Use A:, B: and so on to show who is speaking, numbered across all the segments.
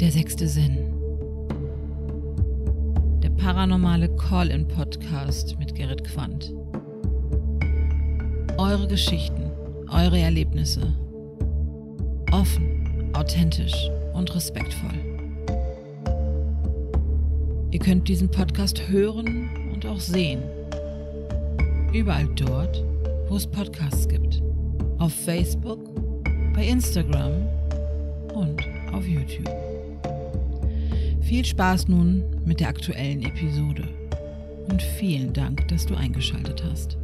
A: Der sechste Sinn. Der paranormale Call-in-Podcast mit Gerrit Quandt. Eure Geschichten, eure Erlebnisse. Offen, authentisch und respektvoll. Ihr könnt diesen Podcast hören und auch sehen. Überall dort, wo es Podcasts gibt. Auf Facebook, bei Instagram und auf YouTube. Viel Spaß nun mit der aktuellen Episode und vielen Dank, dass du eingeschaltet hast.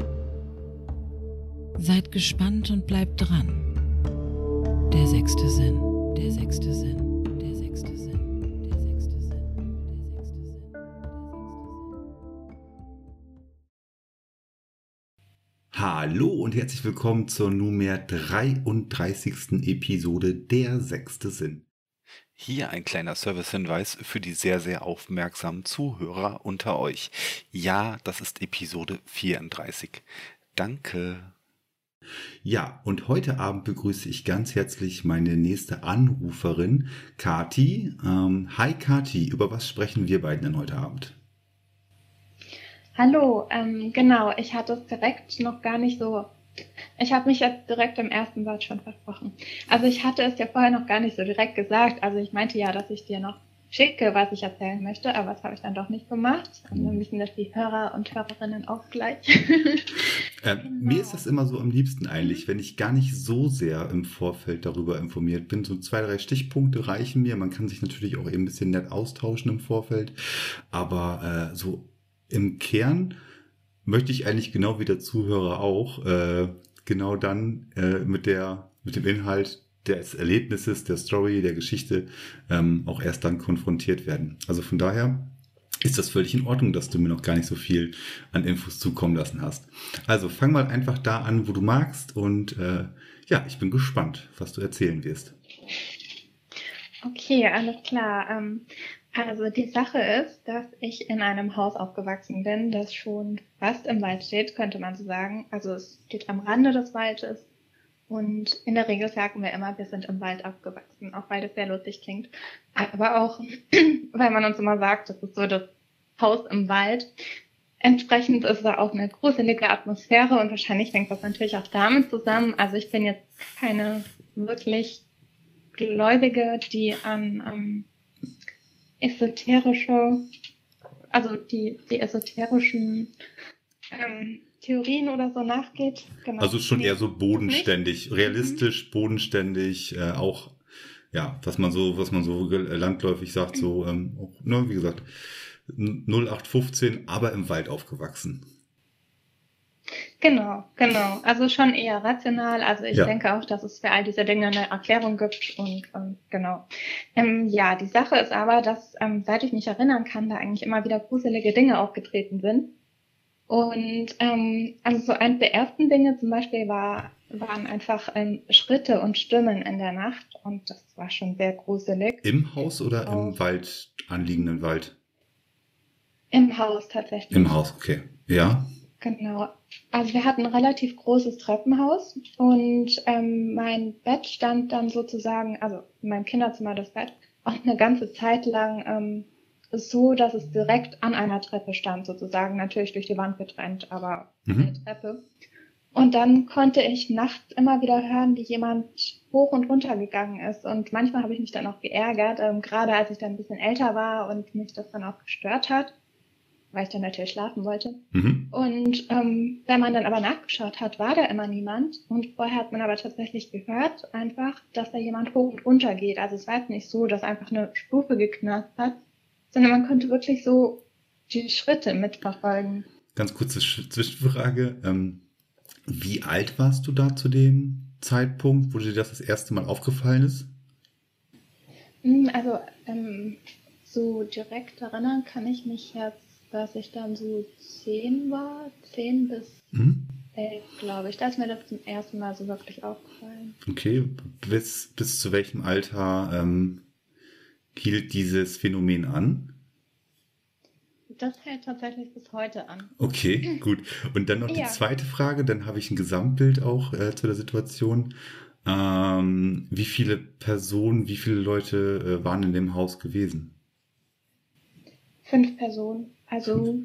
A: Seid gespannt und bleibt dran. Der sechste Sinn, der sechste Sinn.
B: Hallo und herzlich willkommen zur nunmehr 33. Episode Der sechste Sinn.
C: Hier ein kleiner Servicehinweis für die sehr, sehr aufmerksamen Zuhörer unter euch. Ja, das ist Episode 34. Danke.
B: Ja, und heute Abend begrüße ich ganz herzlich meine nächste Anruferin, Kati. Ähm, hi Kati, über was sprechen wir beiden denn heute Abend?
D: Hallo, ähm, genau, ich hatte es direkt noch gar nicht so. Ich habe mich jetzt direkt im ersten Satz schon versprochen. Also ich hatte es ja vorher noch gar nicht so direkt gesagt. Also ich meinte ja, dass ich dir noch schicke, was ich erzählen möchte, aber das habe ich dann doch nicht gemacht. Und dann wissen das die Hörer und Hörerinnen auch gleich.
B: Äh,
D: Genau.
B: Mir ist das immer so am liebsten eigentlich, wenn ich gar nicht so sehr im Vorfeld darüber informiert bin. So zwei, drei Stichpunkte reichen mir. Man kann sich natürlich auch eben ein bisschen nett austauschen im Vorfeld. Aber äh, so im Kern möchte ich eigentlich genau wie der Zuhörer auch äh, genau dann äh, mit der mit dem Inhalt des Erlebnisses, der Story, der Geschichte ähm, auch erst dann konfrontiert werden. Also von daher ist das völlig in Ordnung, dass du mir noch gar nicht so viel an Infos zukommen lassen hast. Also fang mal einfach da an, wo du magst und äh, ja, ich bin gespannt, was du erzählen wirst.
D: Okay, alles klar. Ähm, also die Sache ist, dass ich in einem Haus aufgewachsen bin, das schon fast im Wald steht, könnte man so sagen. Also es steht am Rande des Waldes und in der Regel sagen wir immer, wir sind im Wald aufgewachsen, auch weil das sehr lustig klingt. Aber auch, weil man uns immer sagt, das ist so das Haus im Wald. Entsprechend ist da auch eine gruselige Atmosphäre und wahrscheinlich hängt das natürlich auch damit zusammen. Also ich bin jetzt keine wirklich Gläubige, die an ähm, esoterische, also die, die esoterischen ähm, Theorien oder so nachgeht. Genau.
B: Also schon
D: Nee,
B: eher so bodenständig, realistisch, bodenständig, äh, auch ja, was man so, was man so ge- landläufig sagt, so ähm, auch, ne, wie gesagt, 0815, aber im Wald aufgewachsen.
D: Genau, genau. Also schon eher rational. Also ich
B: Ja.
D: denke auch, dass es für all diese Dinge eine Erklärung gibt und ähm, genau. Ähm, ja, die Sache ist aber, dass ähm, seit ich mich erinnern kann, da eigentlich immer wieder gruselige Dinge aufgetreten sind. Und ähm, also so eins der ersten Dinge zum Beispiel war, waren einfach ähm, Schritte und Stimmen in der Nacht und das war schon sehr gruselig.
B: Im Haus oder im
D: Auch.
B: Wald, anliegenden Wald?
D: Im Haus tatsächlich.
B: Im Haus, okay. Ja.
D: Genau. Also wir hatten ein relativ großes Treppenhaus und ähm, mein Bett stand dann sozusagen, also in meinem Kinderzimmer das Bett, auch eine ganze Zeit lang ähm, so, dass es direkt an einer Treppe stand, sozusagen, natürlich durch die Wand getrennt, aber
B: Mhm.
D: eine Treppe. Und dann konnte ich nachts immer wieder hören, wie jemand hoch und runter gegangen ist. Und manchmal habe ich mich dann auch geärgert, ähm, gerade als ich dann ein bisschen älter war und mich das dann auch gestört hat, weil ich dann natürlich schlafen wollte.
B: Mhm.
D: Und ähm, wenn man dann aber nachgeschaut hat, war da immer niemand. Und vorher hat man aber tatsächlich gehört, einfach, dass da jemand hoch und runter geht. Also es war jetzt nicht so, dass einfach eine Stufe geknarrt hat, sondern man konnte wirklich so die Schritte mitverfolgen.
B: Ganz kurze Sch- Zwischenfrage. Ähm, wie alt warst du da zu dem Zeitpunkt, wo dir das das erste Mal aufgefallen ist?
D: Hm, Also ähm, so direkt erinnern kann ich mich jetzt, dass ich dann so zehn war, zehn bis
B: Mhm.
D: elf, glaube ich. Da ist mir das zum ersten Mal so wirklich aufgefallen.
B: Okay, bis, bis zu welchem Alter ähm, hielt dieses Phänomen an?
D: Das hält tatsächlich bis heute an.
B: Okay, gut. Und dann noch die
D: Ja.
B: zweite Frage, dann habe ich ein Gesamtbild auch äh, zu der Situation. Ähm, wie viele Personen, wie viele Leute äh, waren in dem Haus gewesen?
D: Fünf Personen. Also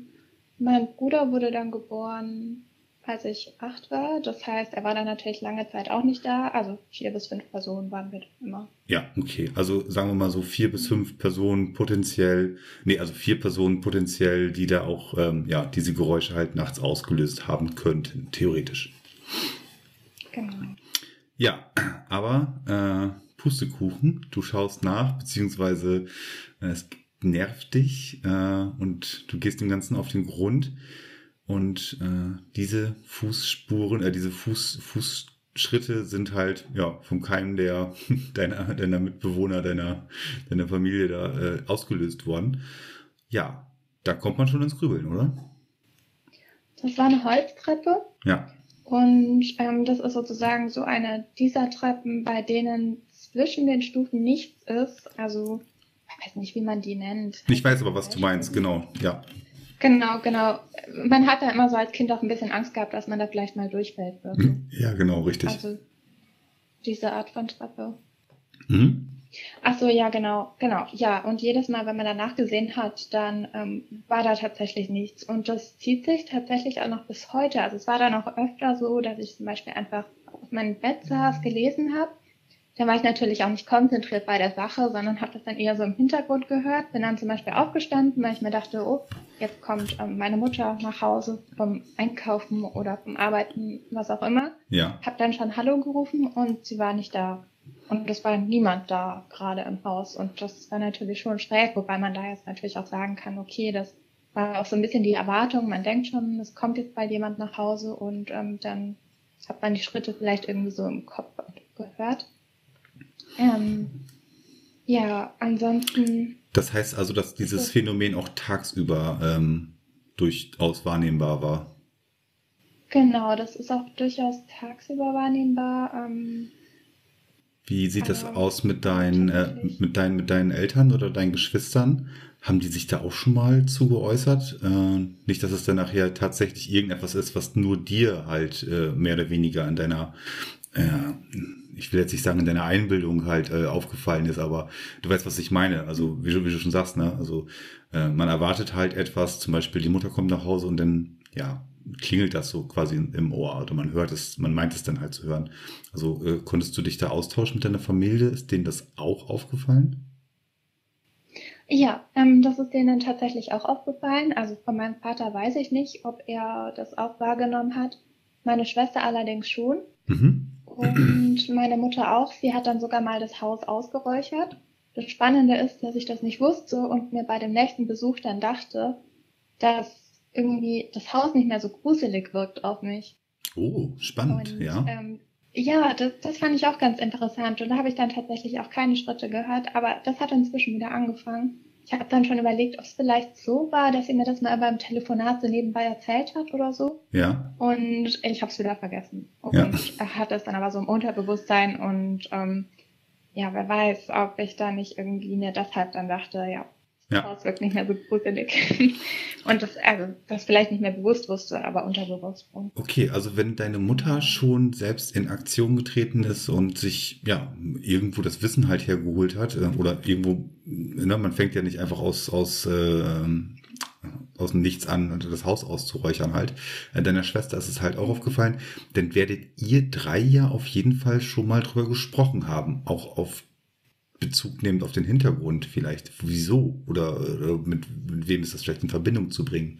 D: mein Bruder wurde dann geboren, als ich acht war. Das heißt, er war dann natürlich lange Zeit auch nicht da. Also vier bis fünf Personen waren wir immer.
B: Ja, okay. Also sagen wir mal so vier bis fünf Personen potenziell, nee, also vier Personen potenziell, die da auch, ähm, ja, diese Geräusche halt nachts ausgelöst haben könnten, theoretisch.
D: Genau.
B: Ja, aber äh, Pustekuchen, du schaust nach, beziehungsweise äh, es nervt dich äh, und du gehst dem Ganzen auf den Grund. Und äh, diese Fußspuren, äh, diese Fuß, Fußschritte sind halt ja vom Keim der deiner, deiner Mitbewohner, deiner, deiner Familie da äh, ausgelöst worden. Ja, da kommt man schon ins Grübeln, oder?
D: Das war eine Holztreppe.
B: Ja.
D: Und ähm, das ist sozusagen so eine dieser Treppen, bei denen zwischen den Stufen nichts ist. Also, ich weiß nicht, wie man die nennt.
B: Ich weiß aber, was du meinst, genau, ja.
D: Genau, genau. Man hat da immer so als Kind auch ein bisschen Angst gehabt, dass man da vielleicht mal durchfällt. Wird.
B: Hm, Ja, genau, richtig.
D: Also diese Art von Treppe.
B: Mhm.
D: Ach so, ja, genau, genau. Ja, und jedes Mal, wenn man danach gesehen hat, dann ähm, war da tatsächlich nichts. Und das zieht sich tatsächlich auch noch bis heute. Also es war dann auch öfter so, dass ich zum Beispiel einfach auf meinem Bett saß, gelesen habe. Da war ich natürlich auch nicht konzentriert bei der Sache, sondern habe das dann eher so im Hintergrund gehört. Bin dann zum Beispiel aufgestanden, weil ich mir dachte, oh, jetzt kommt ähm, meine Mutter nach Hause vom Einkaufen oder vom Arbeiten, was auch immer.
B: Ja.
D: Hab dann schon Hallo gerufen und sie war nicht da. Und es war niemand da gerade im Haus. Und das war natürlich schon schräg, wobei man da jetzt natürlich auch sagen kann, okay, das war auch so ein bisschen die Erwartung. Man denkt schon, es kommt jetzt bald jemand nach Hause und ähm, dann hat man die Schritte vielleicht irgendwie so im Kopf gehört. Ähm, ja, ansonsten.
B: Das heißt also, dass dieses Phänomen auch tagsüber ähm, durchaus wahrnehmbar war.
D: Genau, das ist auch durchaus tagsüber wahrnehmbar. Ähm,
B: Wie sieht das aus mit deinen, äh, mit deinen, mit deinen Eltern oder deinen Geschwistern? Haben die sich da auch schon mal zu geäußert? Äh, nicht, dass es dann nachher tatsächlich irgendetwas ist, was nur dir halt äh, mehr oder weniger in deiner, äh, ich will jetzt nicht sagen, in deiner Einbildung halt äh, aufgefallen ist, aber du weißt, was ich meine. Also, wie du, wie du schon sagst, ne? Also, äh, man erwartet halt etwas, zum Beispiel die Mutter kommt nach Hause und dann, ja, klingelt das so quasi im Ohr oder man hört es, man meint es dann halt zu hören. Also äh, konntest du dich da austauschen mit deiner Familie? Ist denen das auch aufgefallen?
D: Ja, ähm, das ist denen tatsächlich auch aufgefallen. Also von meinem Vater weiß ich nicht, ob er das auch wahrgenommen hat. Meine Schwester allerdings schon.
B: Mhm.
D: Und meine Mutter auch. Sie hat dann sogar mal das Haus ausgeräuchert. Das Spannende ist, dass ich das nicht wusste und mir bei dem nächsten Besuch dann dachte, dass irgendwie das Haus nicht mehr so gruselig wirkt auf mich.
B: Oh, spannend,
D: Und
B: ja.
D: ähm, ja, das, das fand ich auch ganz interessant. Und da habe ich dann tatsächlich auch keine Schritte gehört, aber das hat inzwischen wieder angefangen. Ich habe dann schon überlegt, ob es vielleicht so war, dass sie mir das mal beim Telefonat so nebenbei erzählt hat oder so.
B: Ja.
D: Und ich habe es wieder vergessen. Und
B: Ja.
D: er hat es dann aber so im Unterbewusstsein und ähm, ja, wer weiß, ob ich da nicht irgendwie mir deshalb dann dachte, ja,
B: Ja.
D: Haus wirkt nicht mehr so gruselig. und das, also, das vielleicht nicht mehr bewusst wusste, aber unterbewusst.
B: Okay, also wenn deine Mutter schon selbst in Aktion getreten ist und sich ja irgendwo das Wissen halt hergeholt hat äh, oder irgendwo, ne, man fängt ja nicht einfach aus aus äh, aus dem Nichts an, das Haus auszuräuchern halt. Äh, Deiner Schwester ist es halt auch aufgefallen, dann werdet ihr drei ja auf jeden Fall schon mal drüber gesprochen haben, auch auf Bezug nehmend auf den Hintergrund vielleicht. Wieso? Oder, oder mit, mit wem ist das vielleicht in Verbindung zu bringen?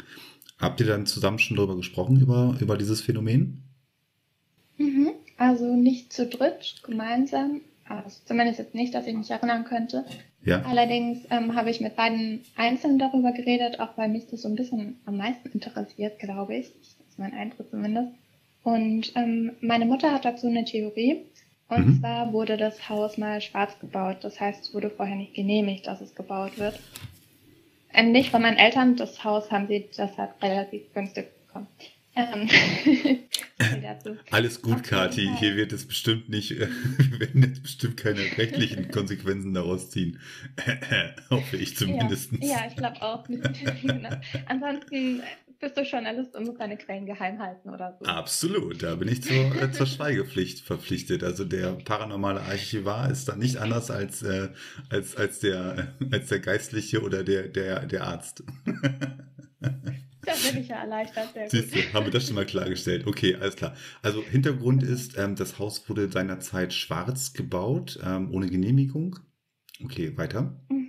B: Habt ihr dann zusammen schon darüber gesprochen, über, über dieses Phänomen?
D: Mhm. Also nicht zu dritt, gemeinsam. Also zumindest jetzt nicht, dass ich mich erinnern könnte.
B: Ja.
D: Allerdings ähm, habe ich mit beiden einzeln darüber geredet, auch weil mich das so ein bisschen am meisten interessiert, glaube ich. Das ist mein Eindruck zumindest. Und ähm, meine Mutter hat dazu eine Theorie. Und
B: Mhm.
D: zwar wurde das Haus mal schwarz gebaut. Das heißt, es wurde vorher nicht genehmigt, dass es gebaut wird. Ähm, nicht von meinen Eltern. Das Haus haben sie deshalb relativ günstig bekommen. Ähm, dazu.
B: Alles gut.
D: Fall.
B: Hier wird es bestimmt nicht, äh, wir werden jetzt bestimmt keine rechtlichen Konsequenzen daraus ziehen. Hoffe ich zumindest.
D: Ja, ja ich glaube auch. Genau. Ansonsten bist du Journalist und musst deine Quellen geheim halten oder so.
B: Absolut, da bin ich zur, äh, zur Schweigepflicht verpflichtet. Also der paranormale Archivar ist dann nicht anders als, äh, als, als, der, als der Geistliche oder der, der, der Arzt.
D: Da bin ich ja erleichtert. Sehr
B: Siehst du, haben wir das schon mal klargestellt. Okay, alles klar. Also Hintergrund ist, ähm, das Haus wurde seinerzeit schwarz gebaut, ähm, ohne Genehmigung. Okay, weiter.
D: Mhm.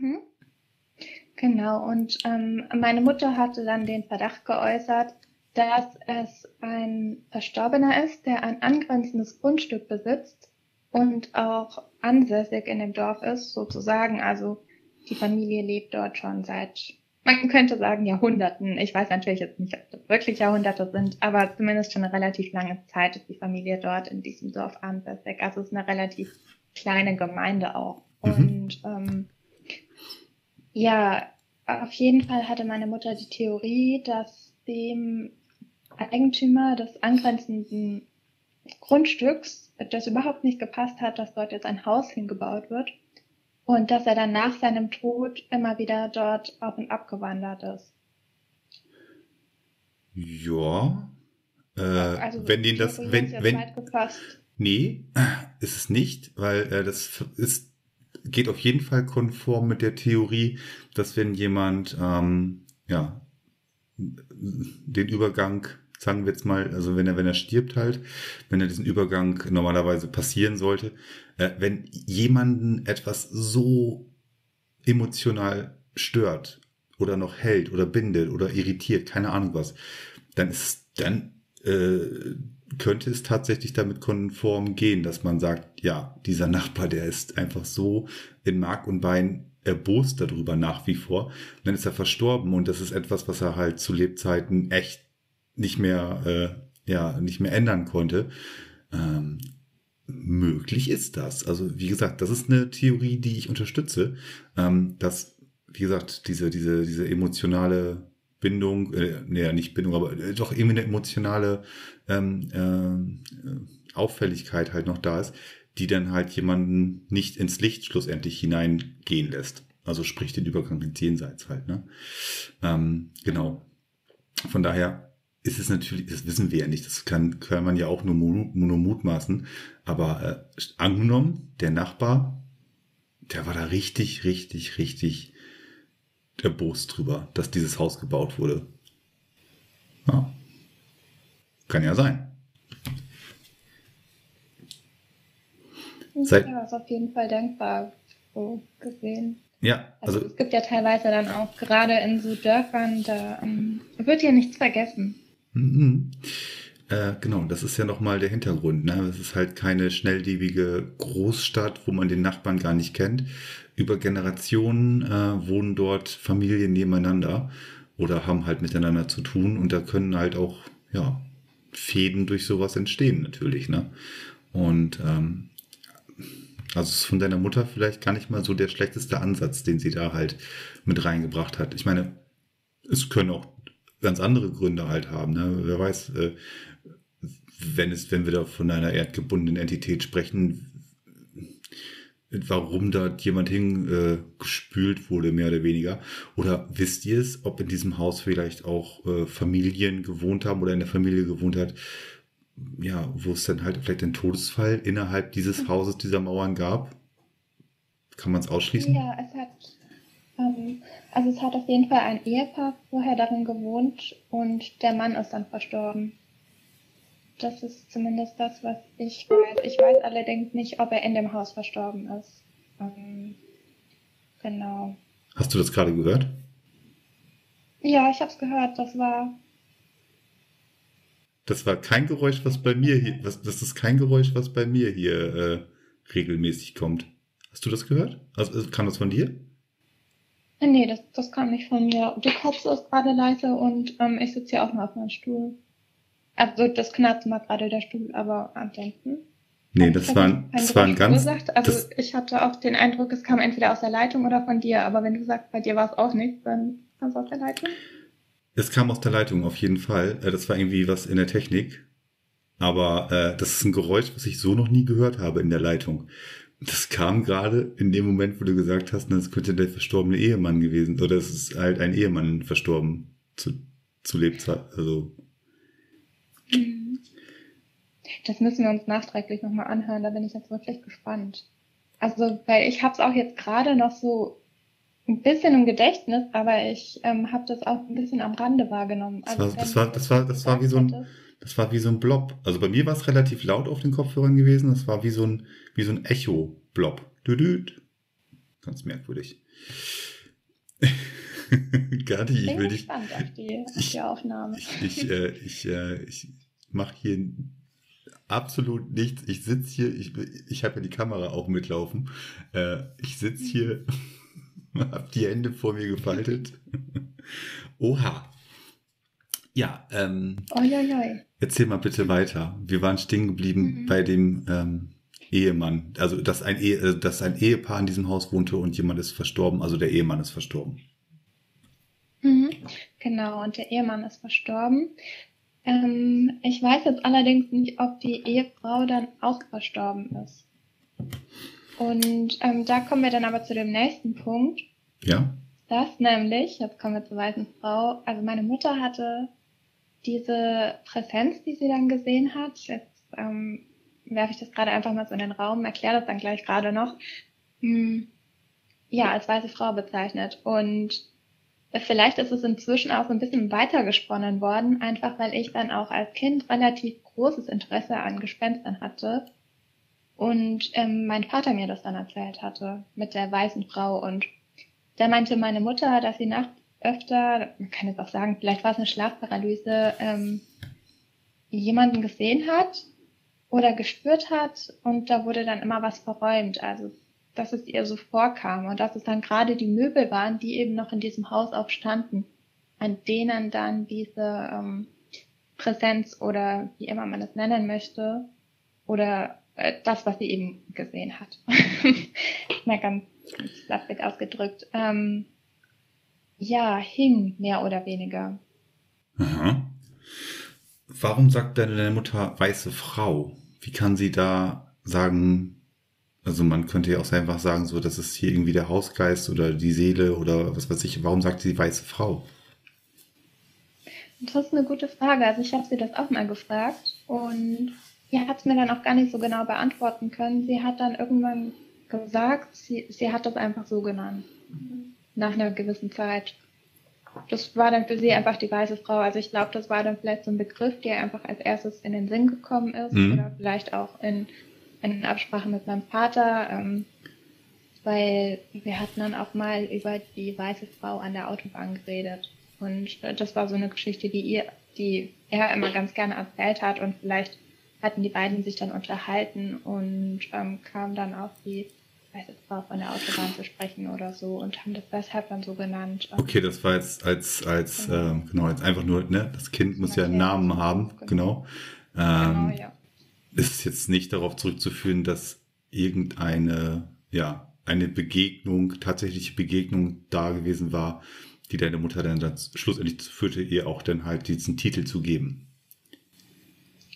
D: Genau, und ähm, meine Mutter hatte dann den Verdacht geäußert, dass es ein Verstorbener ist, der ein angrenzendes Grundstück besitzt und auch ansässig in dem Dorf ist, sozusagen. Also die Familie lebt dort schon seit, man könnte sagen, Jahrhunderten. Ich weiß natürlich jetzt nicht, ob das wirklich Jahrhunderte sind, aber zumindest schon eine relativ lange Zeit ist die Familie dort in diesem Dorf ansässig. Also es ist eine relativ kleine Gemeinde auch.
B: Mhm.
D: Und ähm, ja, auf jeden Fall hatte meine Mutter die Theorie, dass dem Eigentümer des angrenzenden Grundstücks das überhaupt nicht gepasst hat, dass dort jetzt ein Haus hingebaut wird und dass er dann nach seinem Tod immer wieder dort auf und ab gewandert ist.
B: Ja. Äh,
D: Also
B: wenn den das, wenn, wenn, nee, ist es nicht, weil äh, das ist, geht auf jeden Fall konform mit der Theorie, dass wenn jemand, ähm, ja, den Übergang, sagen wir jetzt mal, also wenn er, wenn er stirbt halt, wenn er diesen Übergang normalerweise passieren sollte, äh, wenn jemanden etwas so emotional stört oder noch hält oder bindet oder irritiert, keine Ahnung was, dann ist dann äh, könnte es tatsächlich damit konform gehen, dass man sagt, ja, dieser Nachbar, der ist einfach so in Mark und Bein erbost darüber nach wie vor. Und dann ist er verstorben und das ist etwas, was er halt zu Lebzeiten echt nicht mehr, äh, ja, nicht mehr ändern konnte. Ähm, möglich ist das. Also wie gesagt, das ist eine Theorie, die ich unterstütze, ähm, dass wie gesagt diese diese diese emotionale Bindung, äh, nee, nicht Bindung, aber äh, doch irgendwie eine emotionale ähm, äh, Auffälligkeit halt noch da ist, die dann halt jemanden nicht ins Licht schlussendlich hineingehen lässt. Also sprich den Übergang ins Jenseits halt, ne? Ähm, genau. Von daher ist es natürlich, das wissen wir ja nicht, das kann, kann man ja auch nur, nur mutmaßen, aber äh, angenommen, der Nachbar, der war da richtig, richtig, richtig erbost drüber, dass dieses Haus gebaut wurde. Ja. Kann ja sein. Seit-
D: ja, ist auf jeden Fall denkbar so gesehen.
B: Ja,
D: Also,
B: also
D: es gibt ja teilweise dann auch gerade in so Dörfern, da ähm, wird ja nichts vergessen.
B: Mhm. Äh, genau, das ist ja nochmal der Hintergrund. Ne? Es ist halt keine schnelllebige Großstadt, wo man den Nachbarn gar nicht kennt. Über Generationen äh, wohnen dort Familien nebeneinander oder haben halt miteinander zu tun und da können halt auch ja, Fäden durch sowas entstehen natürlich. Ne? Und ähm, also ist von deiner Mutter vielleicht gar nicht mal so der schlechteste Ansatz, den sie da halt mit reingebracht hat. Ich meine, es können auch ganz andere Gründe halt haben. Ne? Wer weiß, äh, wenn es, wenn wir da von einer erdgebundenen Entität sprechen, warum da jemand hingespült äh, wurde, mehr oder weniger. Oder wisst ihr es, ob in diesem Haus vielleicht auch äh, Familien gewohnt haben oder in der Familie gewohnt hat, ja, wo es dann halt vielleicht einen Todesfall innerhalb dieses Hauses, dieser Mauern gab? Kann man es ausschließen?
D: Ja, es hat, ähm, also es hat auf jeden Fall ein Ehepaar vorher darin gewohnt und der Mann ist dann verstorben. Das ist zumindest das, was ich weiß. Ich weiß allerdings nicht, ob er in dem Haus verstorben ist. Ähm, genau.
B: Hast du das gerade gehört?
D: Ja, ich habe es gehört. Das war
B: Das war kein Geräusch, was bei mir hier, was, das ist kein Geräusch, was bei mir hier äh, regelmäßig kommt. Hast du das gehört? Also äh, kam das von dir?
D: Äh, Nee, das, das kam nicht von mir. Die Katze ist gerade leise und ähm, ich sitze hier auch noch auf meinem Stuhl. Also das knarzt mal gerade der Stuhl, aber ansonsten.
B: Nee, das war, das war ein ganz,
D: verursacht. Also
B: das,
D: ich hatte auch den Eindruck, es kam entweder aus der Leitung oder von dir, aber wenn du sagst, bei dir war es auch nicht, dann kam es aus der Leitung.
B: es kam aus der Leitung auf jeden Fall. Äh, Das war irgendwie was in der Technik. Aber äh, das ist ein Geräusch, was ich so noch nie gehört habe in der Leitung. Das kam gerade in dem Moment, wo du gesagt hast, das könnte der verstorbene Ehemann gewesen, oder es ist halt ein Ehemann verstorben zu, zu Lebzeit. Also.
D: Das müssen wir uns nachträglich nochmal anhören, da bin ich jetzt wirklich gespannt. Also, weil ich habe es auch jetzt gerade noch so ein bisschen im Gedächtnis, aber ich ähm, habe das auch ein bisschen am Rande wahrgenommen.
B: Das war, das war, das war, das war wie so ein, das war wie so ein Blob. Also bei mir war es relativ laut auf den Kopfhörern gewesen. Das war wie so ein, wie so ein Echo-Blob. Düdüt. Ganz merkwürdig. Gatti, ich
D: bin
B: will dich,
D: gespannt auf die, auf
B: ich- ich, ich, äh, ich, äh, ich mache hier absolut nichts. Ich sitze hier, ich, ich habe ja die Kamera auch mitlaufen. Äh, ich sitze hier, habe die Hände vor mir gefaltet. Oha. Ja, ähm,
D: Uiuiui.
B: erzähl mal bitte weiter. Wir waren stehen geblieben
D: Mhm.
B: bei dem ähm, Ehemann. Also, dass ein, Ehe, äh, dass ein Ehepaar in diesem Haus wohnte und jemand ist verstorben. Also der Ehemann ist verstorben.
D: Mhm. Genau, und der Ehemann ist verstorben. Ähm, ich weiß jetzt allerdings nicht, ob die Ehefrau dann auch verstorben ist. Und ähm, da kommen wir dann aber zu dem nächsten Punkt.
B: Ja?
D: Das nämlich, jetzt kommen wir zur weißen Frau, also meine Mutter hatte diese Präsenz, die sie dann gesehen hat, jetzt ähm, werfe ich das gerade einfach mal so in den Raum, erkläre das dann gleich gerade noch, hm, ja, als weiße Frau bezeichnet. Und vielleicht ist es inzwischen auch so ein bisschen weitergesponnen worden, einfach weil ich dann auch als Kind relativ großes Interesse an Gespenstern hatte und ähm, mein Vater mir das dann erzählt hatte mit der weißen Frau und da meinte meine Mutter, dass sie nachts öfter, man kann jetzt auch sagen, vielleicht war es eine Schlafparalyse, ähm, jemanden gesehen hat oder gespürt hat und da wurde dann immer was verräumt. Also dass es ihr so vorkam und dass es dann gerade die Möbel waren, die eben noch in diesem Haus auch standen, an denen dann diese ähm, Präsenz oder wie immer man es nennen möchte oder äh, das, was sie eben gesehen hat. Mal ganz flapsig ausgedrückt. Ähm, ja, hing mehr oder weniger.
B: Aha. Warum sagt deine Mutter weiße Frau? Wie kann sie da sagen, also man könnte ja auch einfach sagen, so, das ist hier irgendwie der Hausgeist oder die Seele oder was weiß ich. Warum sagt sie weiße Frau?
D: Das ist eine gute Frage. Also ich habe sie das auch mal gefragt und sie hat es mir dann auch gar nicht so genau beantworten können. Sie hat dann irgendwann gesagt, sie, sie hat das einfach so genannt. Nach einer gewissen Zeit. Das war dann für sie einfach die weiße Frau. Also ich glaube, das war dann vielleicht so ein Begriff, der einfach als erstes in den Sinn gekommen ist.
B: Mhm.
D: Oder vielleicht auch in, in Absprache mit meinem Vater. Ähm, weil wir hatten dann auch mal über die weiße Frau an der Autobahn geredet. Und äh, das war so eine Geschichte, die ihr, die er immer ganz gerne erzählt hat und vielleicht hatten die beiden sich dann unterhalten und ähm, kam dann auf die weiße Frau von der Autobahn zu sprechen oder so und haben das deshalb dann so genannt.
B: Okay, das war jetzt als, als,
D: Genau.
B: ähm, genau, jetzt einfach nur, ne, das Kind muss ja einen. Namen haben, genau.
D: Genau,
B: Ähm,
D: ja.
B: Ist jetzt nicht darauf zurückzuführen, dass irgendeine, ja, eine Begegnung, tatsächliche Begegnung da gewesen war, die deine Mutter dann, dann schlussendlich führte, ihr auch dann halt diesen Titel zu geben.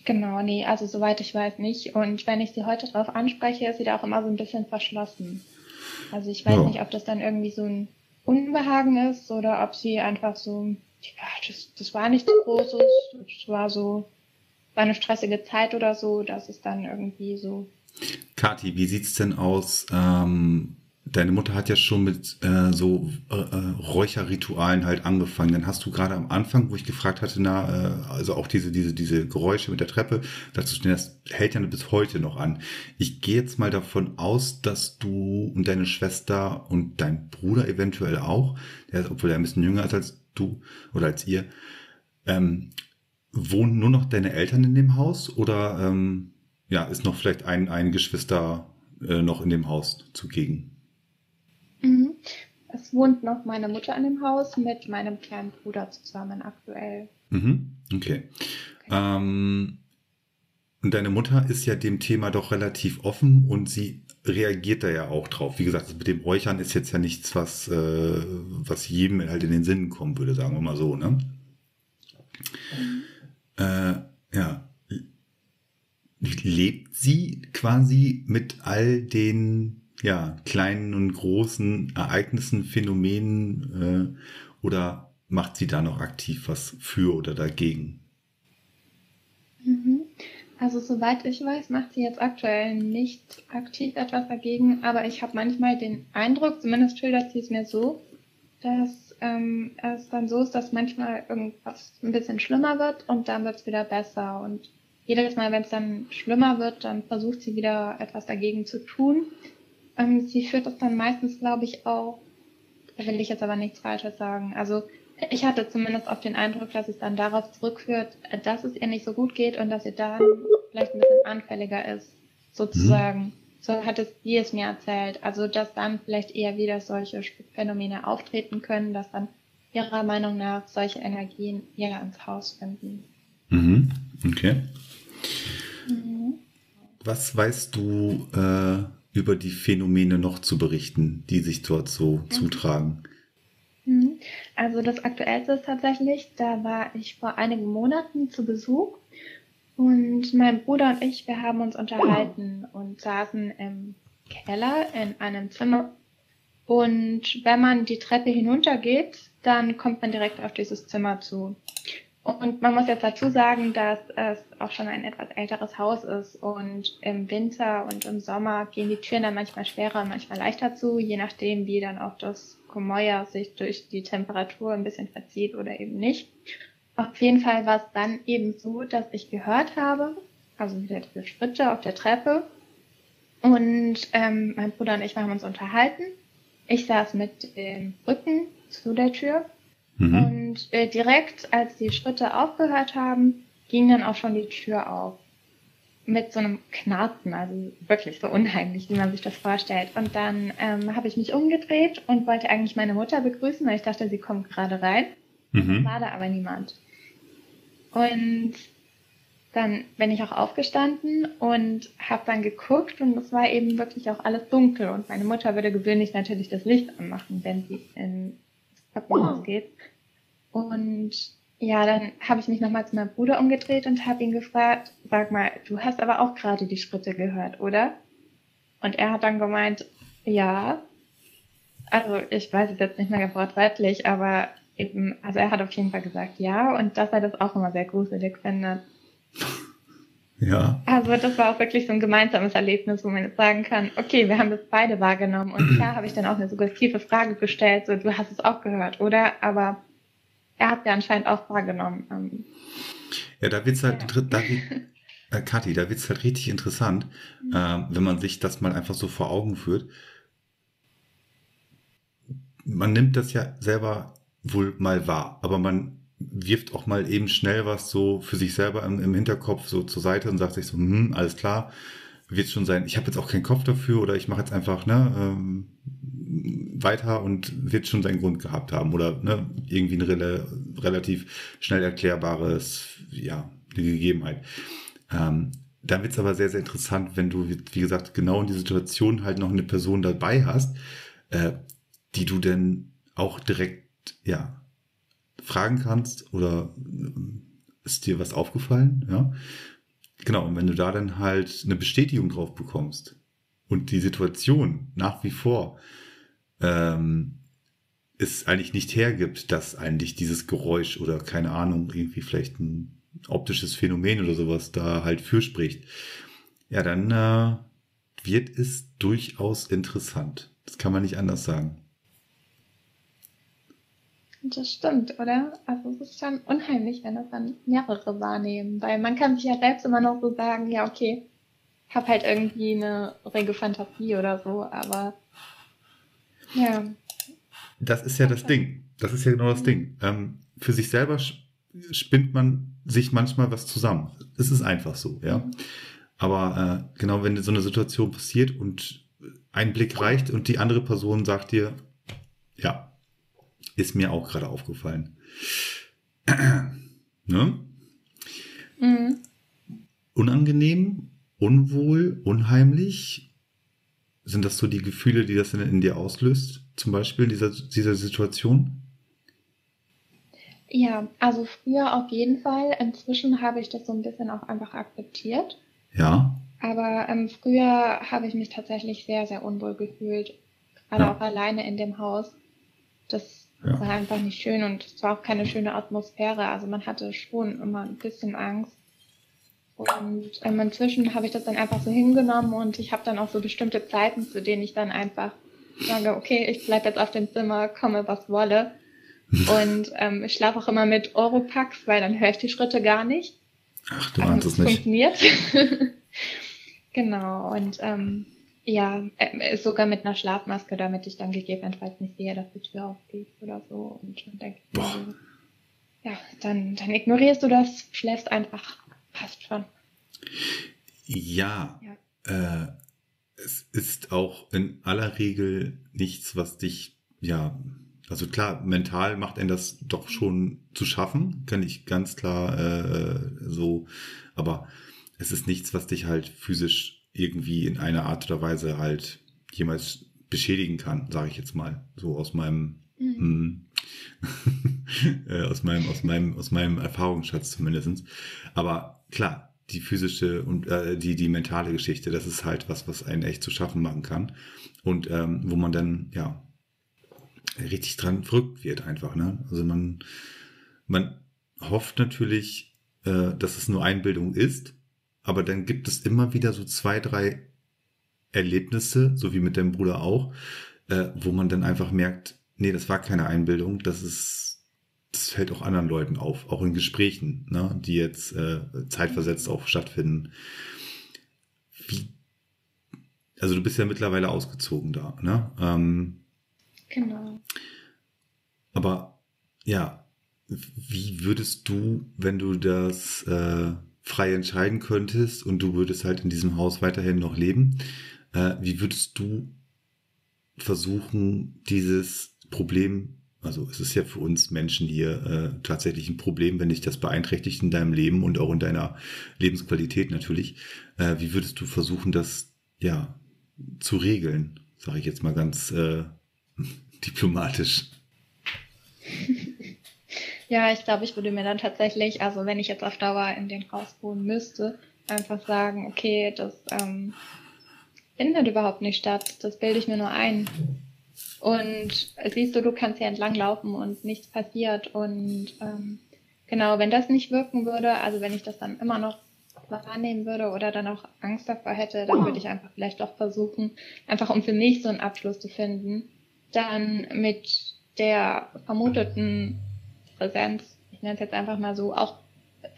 D: Genau, nee, also soweit ich weiß nicht. Und wenn ich sie heute drauf anspreche, ist sie da auch immer so ein bisschen verschlossen. Also ich weiß
B: Ja.
D: nicht, ob das dann irgendwie so ein Unbehagen ist oder ob sie einfach so, ja, das, das war nichts Großes, es war so, war eine stressige Zeit oder so, dass es dann irgendwie so,
B: Kathi, wie sieht's denn aus? Ähm, deine Mutter hat ja schon mit äh, so äh, äh, Räucherritualen halt angefangen. Dann hast du gerade am Anfang, wo ich gefragt hatte, na, äh, also auch diese, diese, diese Geräusche mit der Treppe, dazu stehen, das hält ja bis heute noch an. Ich gehe jetzt mal davon aus, dass du und deine Schwester und dein Bruder eventuell auch, der ist, obwohl er ein bisschen jünger ist als du oder als ihr, ähm, wohnen nur noch deine Eltern in dem Haus oder ähm, ja, ist noch vielleicht ein, ein Geschwister äh, noch in dem Haus zugegen?
D: mhm. es wohnt noch meine Mutter in dem Haus mit meinem kleinen Bruder zusammen aktuell.
B: Mhm, okay. Ähm, und deine Mutter ist ja dem Thema doch relativ offen und sie reagiert da ja auch drauf. Wie gesagt, mit dem Räuchern ist jetzt ja nichts, was, äh, was jedem halt in den Sinn kommen würde, sagen wir mal so, ne? Äh, ja. Lebt sie quasi mit all den ja, kleinen und großen Ereignissen, Phänomenen äh, oder macht sie da noch aktiv was für oder dagegen?
D: Mhm. Also soweit ich weiß, macht sie jetzt aktuell nicht aktiv etwas dagegen, aber ich habe manchmal den Eindruck, zumindest schildert sie es mir so, dass ähm, es dann so ist, dass manchmal irgendwas ein bisschen schlimmer wird und dann wird es wieder besser. Und jedes Mal, wenn es dann schlimmer wird, dann versucht sie wieder etwas dagegen zu tun. Ähm, sie führt das dann meistens, glaube ich, auch, da will ich jetzt aber nichts Falsches sagen. Also ich hatte zumindest auch den Eindruck, dass es dann darauf zurückführt, dass es ihr nicht so gut geht und dass sie dann vielleicht ein bisschen anfälliger ist, sozusagen. Mhm. So hat es sie es mir erzählt. Also, dass dann vielleicht eher wieder solche Phänomene auftreten können, dass dann ihrer Meinung nach solche Energien eher ins Haus finden.
B: Mhm. Okay. Mhm. Was weißt du äh, über die Phänomene noch zu berichten, die sich dort so mhm. zutragen?
D: Mhm. Also das Aktuellste ist tatsächlich, da war ich vor einigen Monaten zu Besuch und mein Bruder und ich, wir haben uns unterhalten und saßen im Keller in einem Zimmer. Und wenn man die Treppe hinuntergeht, dann kommt man direkt auf dieses Zimmer zu. Und man muss jetzt dazu sagen, dass es auch schon ein etwas älteres Haus ist und im Winter und im Sommer gehen die Türen dann manchmal schwerer und manchmal leichter zu, je nachdem, wie dann auch das Gemäuer sich durch die Temperatur ein bisschen verzieht oder eben nicht. Auf jeden Fall war es dann eben so, dass ich gehört habe, also wieder diese Schritte auf der Treppe. Und ähm, mein Bruder und ich haben uns unterhalten. Ich saß mit dem Rücken zu der Tür Mhm. Und äh, direkt, als die Schritte aufgehört haben, ging dann auch schon die Tür auf. Mit so einem Knarzen, also wirklich so unheimlich, wie man sich das vorstellt. Und dann ähm, habe ich mich umgedreht und wollte eigentlich meine Mutter begrüßen, weil ich dachte, sie kommt gerade rein. Mhm. War da aber niemand. Und dann bin ich auch aufgestanden und habe dann geguckt und es war eben wirklich auch alles dunkel und meine Mutter würde gewöhnlich natürlich das Licht anmachen, wenn sie ins Treppenhaus geht. Und ja, dann habe ich mich nochmal zu meinem Bruder umgedreht und habe ihn gefragt, sag mal, du hast aber auch gerade die Schritte gehört, oder? Und er hat dann gemeint, ja. Also ich weiß es jetzt nicht mehr wortwörtlich, aber eben, also er hat auf jeden Fall gesagt ja und dass er das auch immer sehr gruselig findet.
B: Ja.
D: Also das war auch wirklich so ein gemeinsames Erlebnis, wo man jetzt sagen kann, okay, wir haben das beide wahrgenommen und klar habe ich dann auch eine suggestive Frage gestellt, so du hast es auch gehört, oder? Aber er hat ja anscheinend auch wahrgenommen. Ähm,
B: ja, da wird's halt, ja. da, äh, Kathi, da wird's halt richtig interessant, mhm. äh, wenn man sich das mal einfach so vor Augen führt. Man nimmt das ja selber wohl mal wahr, aber man wirft auch mal eben schnell was so für sich selber im, im Hinterkopf so zur Seite und sagt sich so, hm, alles klar, wird schon sein, ich habe jetzt auch keinen Kopf dafür oder ich mache jetzt einfach ne, ähm, weiter und wird schon seinen Grund gehabt haben oder ne, irgendwie ein rela relativ schnell erklärbares, ja, eine Gegebenheit. Ähm, dann wird es aber sehr, sehr interessant, wenn du, wie gesagt, genau in die Situation halt noch eine Person dabei hast, äh, die du denn auch direkt, ja, fragen kannst oder äh, ist dir was aufgefallen, ja? Genau, und wenn du da dann halt eine Bestätigung drauf bekommst und die Situation nach wie vor ähm, es eigentlich nicht hergibt, dass eigentlich dieses Geräusch oder keine Ahnung, irgendwie vielleicht ein optisches Phänomen oder sowas da halt für spricht, ja, dann äh, wird es durchaus interessant. Das kann man nicht anders sagen.
D: Das stimmt, oder? Also es ist schon unheimlich, wenn das dann mehrere wahrnehmen, weil man kann sich ja selbst immer noch so sagen, ja okay, habe halt irgendwie eine rege Fantasie oder so, aber ja.
B: Das ist ja das Ding. Das ist ja genau das Ding. Ähm, für sich selber spinnt man sich manchmal was zusammen. Es ist einfach so, ja. Aber äh, genau, wenn so eine Situation passiert und ein Blick reicht und die andere Person sagt dir, ja, ist mir auch gerade aufgefallen. ne? Mhm. Unangenehm, unwohl, unheimlich. Sind das so die Gefühle, die das in, in dir auslöst? Zum Beispiel in dieser, dieser Situation?
D: Ja, also früher auf jeden Fall. Inzwischen habe ich das so ein bisschen auch einfach akzeptiert.
B: Ja.
D: Aber ähm, früher habe ich mich tatsächlich sehr, sehr unwohl gefühlt. Gerade ja. auch alleine in dem Haus das ja. war einfach nicht schön und es war auch keine schöne Atmosphäre. Also man hatte schon immer ein bisschen Angst. Und ähm, inzwischen habe ich das dann einfach so hingenommen und ich habe dann auch so bestimmte Zeiten, zu denen ich dann einfach sage, okay, ich bleibe jetzt auf dem Zimmer, komme was wolle. Und ähm, ich schlafe auch immer mit Oropax, weil dann höre ich die Schritte gar nicht.
B: Ach, du meinst es nicht.
D: Funktioniert. genau. Und ähm, ja, äh, sogar mit einer Schlafmaske, damit ich dann gegebenenfalls nicht sehe, dass die Tür aufgeht oder so. Und dann denke ich, ja, dann, dann ignorierst du das, schläfst einfach, passt schon.
B: Ja, ja. Äh, es ist auch in aller Regel nichts, was dich, ja, also klar, mental macht einen das doch schon zu schaffen, kann ich ganz klar äh, so, aber es ist nichts, was dich halt physisch irgendwie in einer Art oder Weise halt jemals beschädigen kann, sage ich jetzt mal, so aus meinem mhm. äh, aus meinem aus meinem aus meinem Erfahrungsschatz zumindestens. Aber klar, die physische und äh, die die mentale Geschichte, das ist halt was, was einen echt zu schaffen machen kann und ähm, wo man dann ja richtig dran verrückt wird einfach. Ne? Also man, man hofft natürlich, äh, dass es nur Einbildung ist, aber dann gibt es immer wieder so zwei, drei Erlebnisse, so wie mit dem Bruder auch, äh, wo man dann einfach merkt, nee, das war keine Einbildung, das ist, das fällt auch anderen Leuten auf, auch in Gesprächen, ne, die jetzt äh, zeitversetzt auch stattfinden. Wie, also du bist ja mittlerweile ausgezogen da, ne? Ähm,
D: Genau.
B: Aber ja, wie würdest du, wenn du das äh, frei entscheiden könntest und du würdest halt in diesem Haus weiterhin noch leben, äh, wie würdest du versuchen, dieses Problem, also es ist ja für uns Menschen hier äh, tatsächlich ein Problem, wenn dich das beeinträchtigt in deinem Leben und auch in deiner Lebensqualität natürlich, äh, wie würdest du versuchen, das ja zu regeln, sage ich jetzt mal ganz äh, diplomatisch.
D: ja, ich glaube, ich würde mir dann tatsächlich, also wenn ich jetzt auf Dauer in den Haus wohnen müsste, einfach sagen, okay, das ähm, findet überhaupt nicht statt, das bilde ich mir nur ein. Und siehst du, du kannst hier entlang laufen und nichts passiert. Und ähm, genau, wenn das nicht wirken würde, also wenn ich das dann immer noch wahrnehmen würde oder dann auch Angst davor hätte, dann würde ich einfach vielleicht doch versuchen, einfach um für mich so einen Abschluss zu finden, dann mit der vermuteten Präsenz, ich nenne es jetzt einfach mal so, auch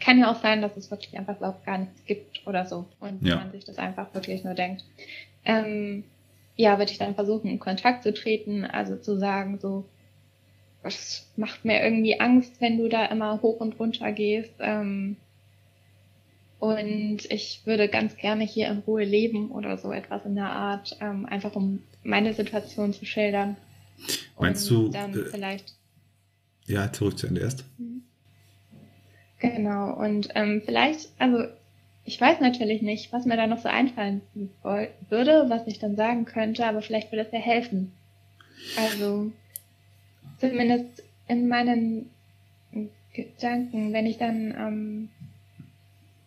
D: kann ja auch sein, dass es wirklich einfach überhaupt gar nichts gibt oder so und ja. man sich das einfach wirklich nur denkt. Ähm, ja, würde ich dann versuchen, in Kontakt zu treten, also zu sagen, so, das macht mir irgendwie Angst, wenn du da immer hoch und runter gehst. Ähm, und ich würde ganz gerne hier in Ruhe leben oder so etwas in der Art, ähm, einfach um meine Situation zu schildern.
B: Meinst du?
D: Dann äh, vielleicht.
B: Ja, zurück zu Ende erst.
D: Genau, und ähm, vielleicht, also ich weiß natürlich nicht, was mir da noch so einfallen würde, was ich dann sagen könnte, aber vielleicht würde es ja helfen. Also zumindest in meinen Gedanken, wenn ich dann ähm,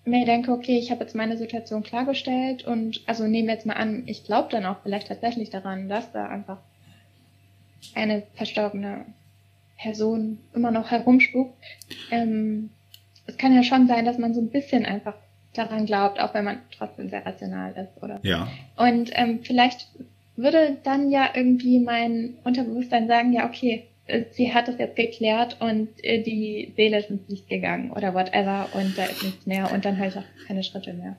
D: mir denke, okay, ich habe jetzt meine Situation klargestellt und also nehmen wir jetzt mal an, ich glaube dann auch vielleicht tatsächlich daran, dass da einfach eine verstorbene Person immer noch herumspukt. Ähm, es kann ja schon sein, dass man so ein bisschen einfach daran glaubt, auch wenn man trotzdem sehr rational ist, oder?
B: Ja.
D: Und ähm, vielleicht würde dann ja irgendwie mein Unterbewusstsein sagen, ja, okay, sie hat es jetzt geklärt und äh, die Seele ist ins Licht gegangen oder whatever und da ist nichts mehr und dann höre ich auch keine Schritte mehr.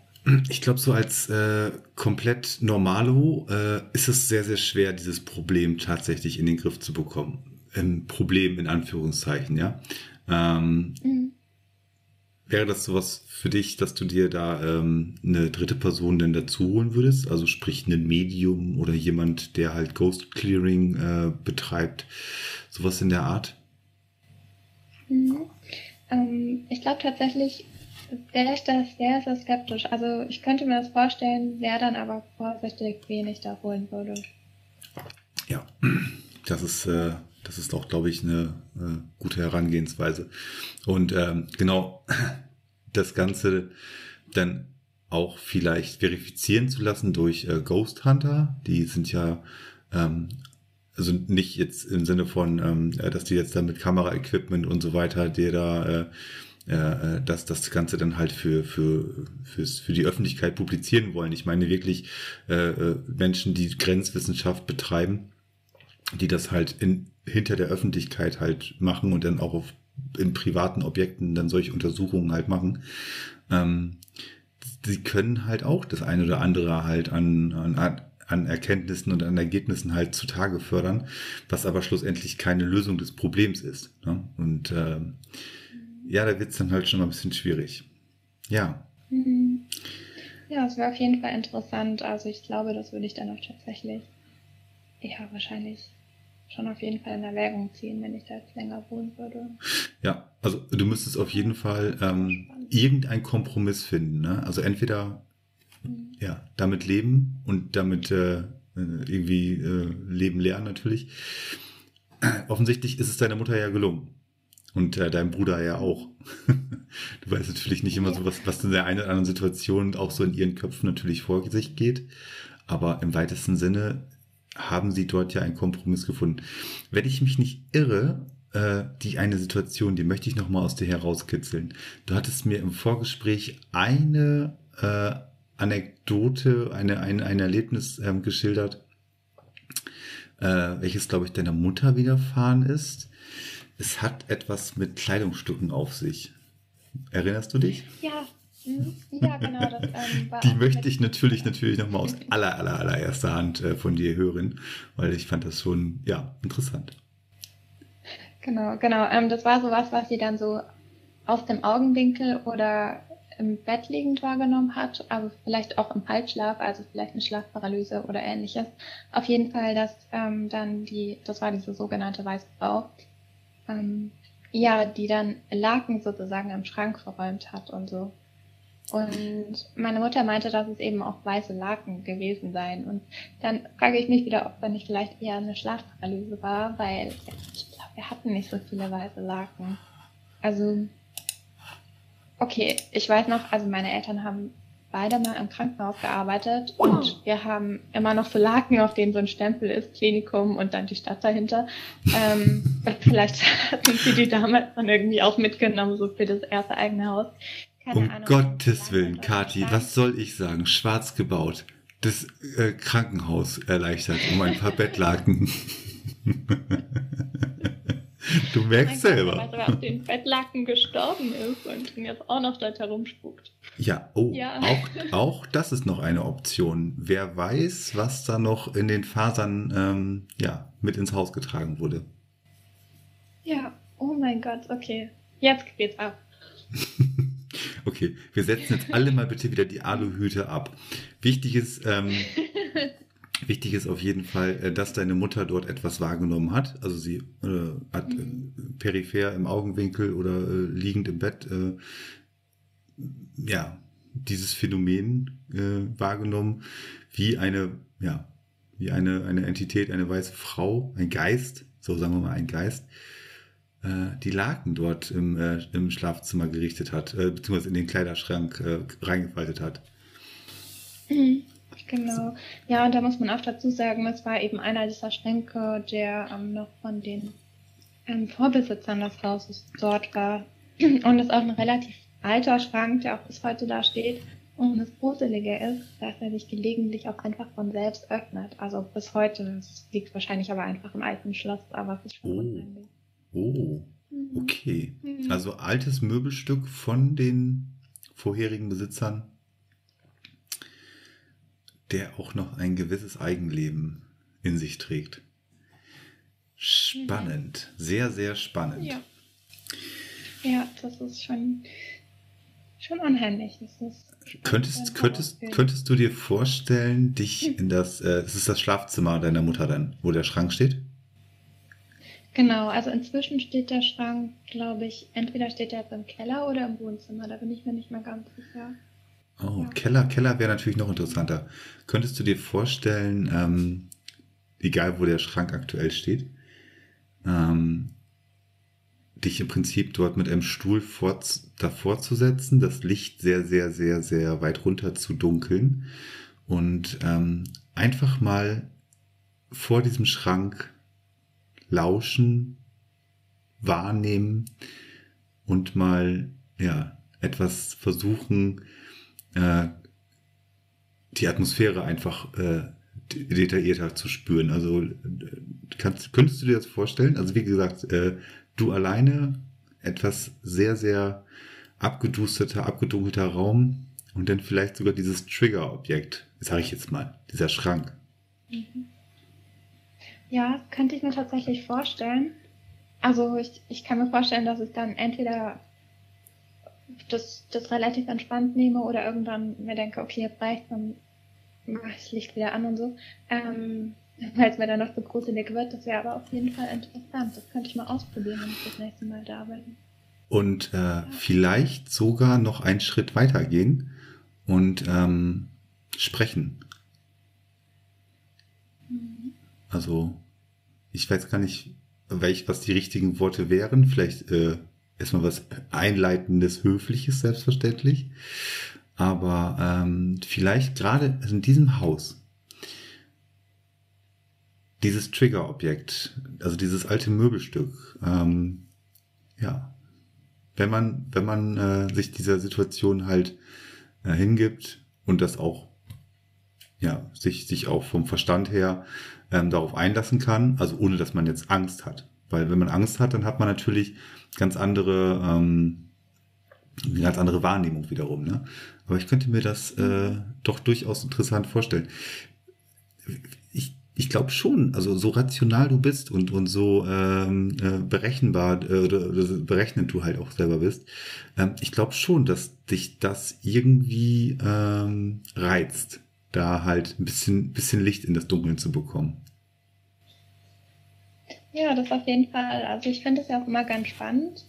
B: Ich glaube, so als äh, komplett Normalo äh, ist es sehr, sehr schwer, dieses Problem tatsächlich in den Griff zu bekommen. Ein Problem in Anführungszeichen, ja. Ähm, mhm. Wäre das sowas für dich, dass du dir da ähm, eine dritte Person denn dazu holen würdest? Also sprich ein Medium oder jemand, der halt Ghost Clearing äh, betreibt, sowas in der Art?
D: Mhm. Ähm, ich glaube tatsächlich wäre ich da sehr, sehr skeptisch. Also ich könnte mir das vorstellen, wäre dann aber vorsichtig, wen ich da holen würde.
B: Ja, das ist, äh, das ist auch, glaube ich, eine äh, gute Herangehensweise. Und ähm, genau das Ganze dann auch vielleicht verifizieren zu lassen durch äh, Ghost Hunter. Die sind ja ähm, also nicht jetzt im Sinne von, ähm, dass die jetzt da mit Kameraequipment und so weiter, der da äh, äh, dass das Ganze dann halt für, für, fürs, für die Öffentlichkeit publizieren wollen. Ich meine wirklich äh, äh, Menschen, die Grenzwissenschaft betreiben, die das halt in, hinter der Öffentlichkeit halt machen und dann auch auf, in privaten Objekten dann solche Untersuchungen halt machen. Ähm, sie können halt auch das eine oder andere halt an, an, an Erkenntnissen und an Ergebnissen halt zutage fördern, was aber schlussendlich keine Lösung des Problems ist. Ne? Und äh, ja, da wird es dann halt schon mal ein bisschen schwierig. Ja.
D: Mhm. Ja, es wäre auf jeden Fall interessant. Also ich glaube, das würde ich dann auch tatsächlich, ja, wahrscheinlich schon auf jeden Fall in Erwägung ziehen, wenn ich da jetzt länger wohnen würde.
B: Ja, also du müsstest auf jeden Fall ähm, irgendeinen Kompromiss finden. Ne? Also entweder mhm. ja, damit leben und damit äh, irgendwie äh, leben lernen natürlich. Offensichtlich ist es deiner Mutter ja gelungen. Und äh, dein Bruder ja auch. du weißt natürlich nicht immer so, was, was in der einen oder anderen Situation auch so in ihren Köpfen natürlich vor sich geht. Aber im weitesten Sinne haben sie dort ja einen Kompromiss gefunden. Wenn ich mich nicht irre, äh, die eine Situation, die möchte ich nochmal aus dir herauskitzeln. Du hattest mir im Vorgespräch eine äh, Anekdote, eine, ein, ein Erlebnis ähm, geschildert, äh, welches, glaube ich, deiner Mutter widerfahren ist. Es hat etwas mit Kleidungsstücken auf sich. Erinnerst du dich?
D: Ja, ja, genau. Das,
B: ähm, Die möchte ich natürlich, natürlich nochmal aus aller, aller, allererster Hand äh, von dir hören, weil ich fand das schon, ja, interessant.
D: Genau, genau. Ähm, das war so was, was sie dann so aus dem Augenwinkel oder im Bett liegend wahrgenommen hat, also vielleicht auch im Halbschlaf, also vielleicht eine Schlafparalyse oder ähnliches. Auf jeden Fall, dass ähm, dann die, das war diese sogenannte weiße Frau, ähm, ja, die dann Laken sozusagen im Schrank verräumt hat und so. Und meine Mutter meinte, dass es eben auch weiße Laken gewesen seien. Und dann frage ich mich wieder, ob da nicht vielleicht eher eine Schlafparalyse war, weil ich glaube, wir hatten nicht so viele weiße Laken. Also, okay, ich weiß noch, also meine Eltern haben beide mal im Krankenhaus gearbeitet und wir haben immer noch so Laken, auf denen so ein Stempel ist, Klinikum und dann die Stadt dahinter. Ähm, vielleicht hatten sie die damals dann irgendwie auch mitgenommen, so für das erste eigene Haus.
B: Keine um Ahnung, Gottes Willen, Kati, was soll ich sagen? Schwarz gebaut. Das äh, Krankenhaus erleichtert um ein paar Bettlaken. Du merkst mein selber.
D: Gott, weil auf den Bettlaken gestorben ist und jetzt auch noch dort herumspuckt.
B: Ja, oh, ja. Auch, auch das ist noch eine Option. Wer weiß, was da noch in den Fasern ähm, ja, mit ins Haus getragen wurde.
D: Ja, oh mein Gott, okay. Jetzt geht's ab.
B: okay, wir setzen jetzt alle mal bitte wieder die Aluhüte ab. Wichtig ist, ähm, Wichtig ist auf jeden Fall, äh, dass deine Mutter dort etwas wahrgenommen hat. Also sie äh, hat äh, peripher im Augenwinkel oder äh, liegend im Bett äh, ja dieses Phänomen äh, wahrgenommen, wie eine ja wie eine eine Entität, eine weiße Frau, ein Geist, so sagen wir mal ein Geist, die Laken dort im, im Schlafzimmer gerichtet hat, beziehungsweise in den Kleiderschrank reingefaltet hat.
D: Mhm. Genau. Ja, und da muss man auch dazu sagen, es war eben einer dieser Schränke, der ähm, noch von den ähm, Vorbesitzern des Hauses dort war. Und es ist auch ein relativ alter Schrank, der auch bis heute da steht. Und das Gruselige ist, dass er sich gelegentlich auch einfach von selbst öffnet. Also bis heute. Das liegt wahrscheinlich aber einfach im alten Schloss, aber es ist schon oh. unheimlich.
B: Oh, mhm. okay. Mhm. Also altes Möbelstück von den vorherigen Besitzern der auch noch ein gewisses Eigenleben in sich trägt. Spannend, mhm. sehr, sehr spannend.
D: Ja. ja, das ist schon, schon unheimlich. Das ist
B: könntest, könntest, könntest du dir vorstellen, dich in das, äh, es ist das Schlafzimmer deiner Mutter dann, wo der Schrank steht?
D: Genau, also inzwischen steht der Schrank, glaube ich, entweder steht er jetzt im Keller oder im Wohnzimmer, da bin ich mir nicht mehr ganz sicher.
B: Oh, ja. Keller, Keller wäre natürlich noch interessanter. Könntest du dir vorstellen, ähm, egal wo der Schrank aktuell steht, ähm, dich im Prinzip dort mit einem Stuhl vor, davor zu setzen, das Licht sehr, sehr, sehr, sehr weit runter zu dunkeln und ähm, einfach mal vor diesem Schrank lauschen, wahrnehmen und mal ja etwas versuchen, äh, die Atmosphäre einfach äh, detaillierter zu spüren. Also kannst, könntest du dir das vorstellen? Also wie gesagt, äh, du alleine, etwas sehr, sehr abgedusterter, abgedunkelter Raum und dann vielleicht sogar dieses Trigger-Objekt, sage ich jetzt mal, dieser Schrank.
D: Mhm. Ja, könnte ich mir tatsächlich vorstellen. Also ich, ich kann mir vorstellen, dass ich dann entweder das, das relativ entspannt nehme oder irgendwann mir denke, okay, jetzt reicht dann mache ich Licht wieder an und so. Ähm, weil es mir dann noch so gruselig wird, das wäre aber auf jeden Fall interessant. Das könnte ich mal ausprobieren, wenn ich das nächste Mal da bin.
B: Und äh, ja. vielleicht sogar noch einen Schritt weiter gehen und ähm, sprechen. Mhm. Also, ich weiß gar nicht, welch, was die richtigen Worte wären. Vielleicht äh, erstmal was Einleitendes, Höfliches, selbstverständlich. Aber ähm, vielleicht gerade in diesem Haus, dieses Triggerobjekt, also dieses alte Möbelstück, ähm, ja, wenn man, wenn man äh, sich dieser Situation halt äh, hingibt und das auch, ja, sich, sich auch vom Verstand her ähm, darauf einlassen kann, also ohne dass man jetzt Angst hat. Weil wenn man Angst hat, dann hat man natürlich ganz andere, ähm, eine ganz andere Wahrnehmung wiederum. Ne? Aber ich könnte mir das äh, doch durchaus interessant vorstellen. Ich, ich glaube schon, also so rational du bist und, und so ähm, äh, berechenbar, äh, berechnend du halt auch selber bist, ähm, ich glaube schon, dass dich das irgendwie ähm, reizt, da halt ein bisschen, bisschen Licht in das Dunkeln zu bekommen.
D: Ja, das auf jeden Fall. Also ich finde es ja auch immer ganz spannend.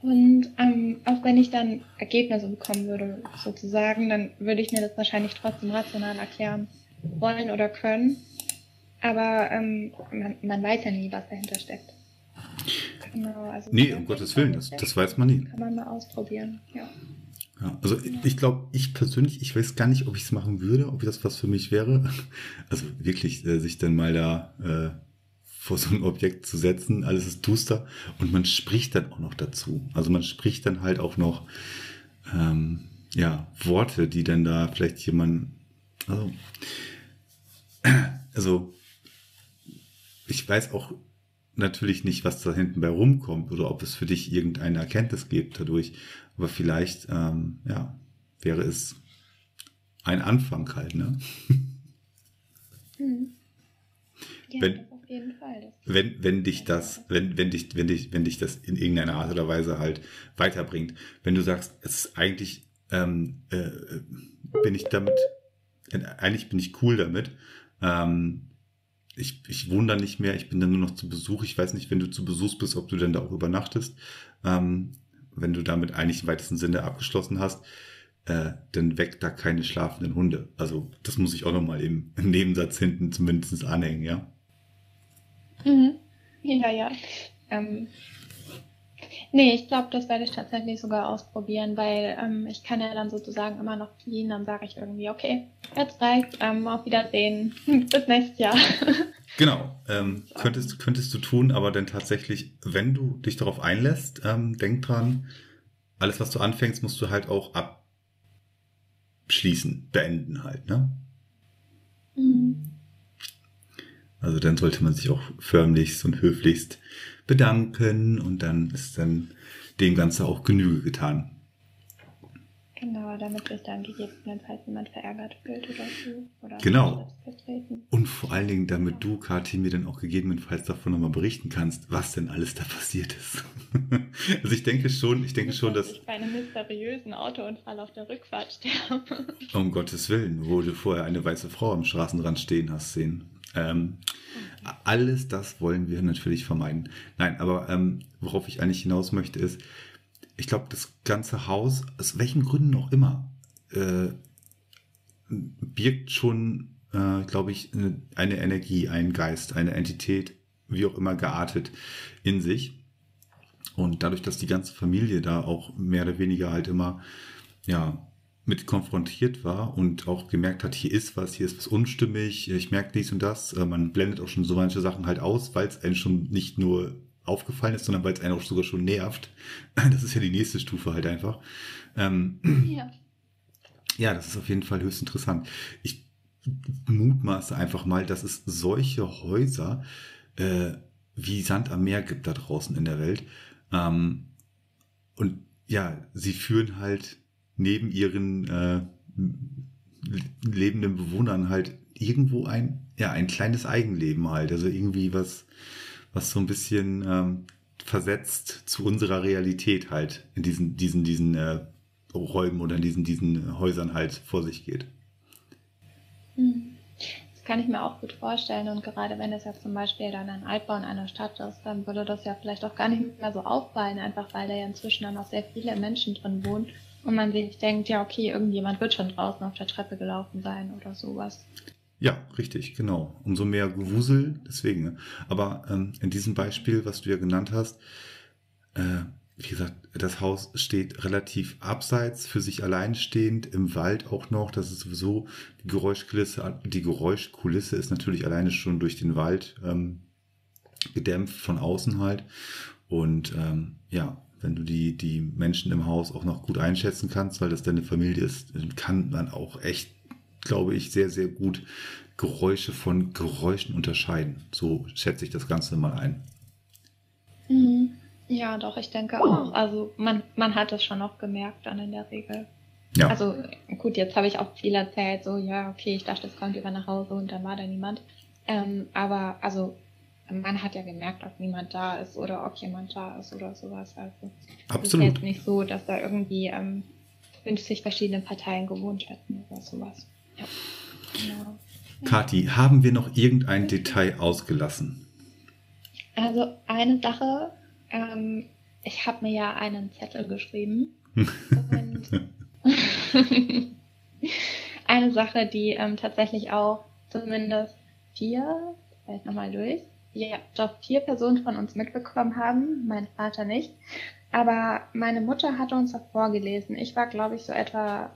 D: Und ähm, auch wenn ich dann Ergebnisse bekommen würde, sozusagen, dann würde ich mir das wahrscheinlich trotzdem rational erklären wollen oder können. Aber ähm, man, man weiß ja nie, was dahinter steckt.
B: Genau, also nee, um Gottes Willen, das, das weiß man nie.
D: Kann man mal ausprobieren, ja.
B: Ja, also ich glaube, ich persönlich, ich weiß gar nicht, ob ich es machen würde, ob das was für mich wäre. Also wirklich, äh, sich dann mal da äh, vor so ein Objekt zu setzen, alles ist duster und man spricht dann auch noch dazu. Also man spricht dann halt auch noch ähm, ja, Worte, die dann da vielleicht jemand, also, also ich weiß auch natürlich nicht, was da hinten bei rumkommt oder ob es für dich irgendeine Erkenntnis gibt dadurch, aber vielleicht, ähm, ja, wäre es ein Anfang halt, ne? Hm. Ja, wenn, jeden Fall. wenn, wenn dich das, wenn, wenn dich, wenn dich, wenn dich das in irgendeiner Art oder Weise halt weiterbringt. Wenn du sagst, es ist eigentlich, ähm, äh, bin ich damit, äh, eigentlich bin ich cool damit. Ähm, ich, ich wohne da nicht mehr, ich bin dann nur noch zu Besuch. Ich weiß nicht, wenn du zu Besuch bist, ob du denn da auch übernachtest. Ähm, wenn du damit eigentlich im weitesten Sinne abgeschlossen hast, äh, dann weckt da keine schlafenden Hunde. Also das muss ich auch nochmal im Nebensatz hinten zumindest anhängen, ja.
D: Mhm. Ja, ja. Ähm, nee, ich glaube, das werde ich tatsächlich sogar ausprobieren, weil ähm, ich kann ja dann sozusagen immer noch fliehen, dann sage ich irgendwie, okay, jetzt reicht, ähm, auf Wiedersehen, bis nächstes Jahr.
B: Genau, ähm, könntest, könntest du tun, aber dann tatsächlich, wenn du dich darauf einlässt, ähm, denk dran, alles, was du anfängst, musst du halt auch abschließen, beenden halt, ne? Mhm. Also dann sollte man sich auch förmlichst und höflichst bedanken und dann ist dann dem Ganze auch Genüge getan.
D: Genau, damit sich dann gegebenenfalls jemand verärgert fühlt oder
B: so. Oder genau. Und vor allen Dingen, damit du, Kathi, mir dann auch gegebenenfalls davon nochmal berichten kannst, was denn alles da passiert ist. also ich denke schon, ich denke schon, dass...
D: Ich bei einem mysteriösen Autounfall auf der Rückfahrt sterbe.
B: Um Gottes Willen, wo du vorher eine weiße Frau am Straßenrand stehen hast sehen. Ähm, alles das wollen wir natürlich vermeiden. Nein, aber ähm, worauf ich eigentlich hinaus möchte, ist, ich glaube, das ganze Haus, aus welchen Gründen auch immer, äh, birgt schon, äh, glaube ich, eine, Energie, einen Geist, eine Entität, wie auch immer geartet in sich. Und dadurch, dass die ganze Familie da auch mehr oder weniger halt immer, ja, mit konfrontiert war und auch gemerkt hat, hier ist was, hier ist was unstimmig, ich merke dies und das. Äh, man blendet auch schon so manche Sachen halt aus, weil es einem schon nicht nur aufgefallen ist, sondern weil es einen auch sogar schon nervt. Das ist ja die nächste Stufe halt einfach. Ähm, ja. ja, das ist auf jeden Fall höchst interessant. Ich mutmaße einfach mal, dass es solche Häuser äh, wie Sand am Meer gibt da draußen in der Welt. Ähm, und ja, sie führen halt neben ihren äh, lebenden Bewohnern halt irgendwo ein, ja, ein kleines Eigenleben halt. Also irgendwie was, was so ein bisschen ähm, versetzt zu unserer Realität halt in diesen, diesen, diesen äh, Räumen oder in diesen, diesen Häusern halt vor sich geht.
D: Hm. Das kann ich mir auch gut vorstellen. Und gerade wenn es ja zum Beispiel dann ein Altbau in einer Stadt ist, dann würde das ja vielleicht auch gar nicht mehr so auffallen, einfach weil da ja inzwischen dann auch sehr viele Menschen drin wohnen und man sich denkt, ja, okay, irgendjemand wird schon draußen auf der Treppe gelaufen sein oder sowas.
B: Ja, richtig, genau. Umso mehr Gewusel, deswegen. Ne? Aber ähm, in diesem Beispiel, was du ja genannt hast, äh, wie gesagt, das Haus steht relativ abseits, für sich allein stehend, im Wald auch noch. Das ist sowieso die Geräuschkulisse. Die Geräuschkulisse ist natürlich alleine schon durch den Wald ähm, gedämpft von außen halt. Und ähm, ja, wenn du die, die Menschen im Haus auch noch gut einschätzen kannst, weil das deine Familie ist, kann man auch echt, glaube ich, sehr, sehr gut Geräusche von Geräuschen unterscheiden. So schätze ich das Ganze mal ein.
D: Mhm. Ja, doch, ich denke auch. Also man, man hat es schon auch gemerkt dann in der Regel. Ja. Also gut, jetzt habe ich auch viel erzählt, so ja, okay, ich dachte, es kommt über nach Hause und dann war da niemand. Ähm, aber also man hat ja gemerkt, ob niemand da ist oder ob jemand da ist oder sowas. Also
B: Absolut.
D: Es ist jetzt nicht so, dass da irgendwie ähm, 50 verschiedene Parteien gewohnt hätten oder sowas. Ja.
B: Genau. Kathi, haben wir noch irgendein Detail ausgelassen?
D: Also eine Sache, ähm, ich habe mir ja einen Zettel geschrieben. eine Sache, die ähm, tatsächlich auch zumindest vier, vielleicht nochmal durch, ja, doch vier Personen von uns mitbekommen haben, mein Vater nicht. Aber meine Mutter hatte uns das vorgelesen. Ich war, glaube ich, so etwa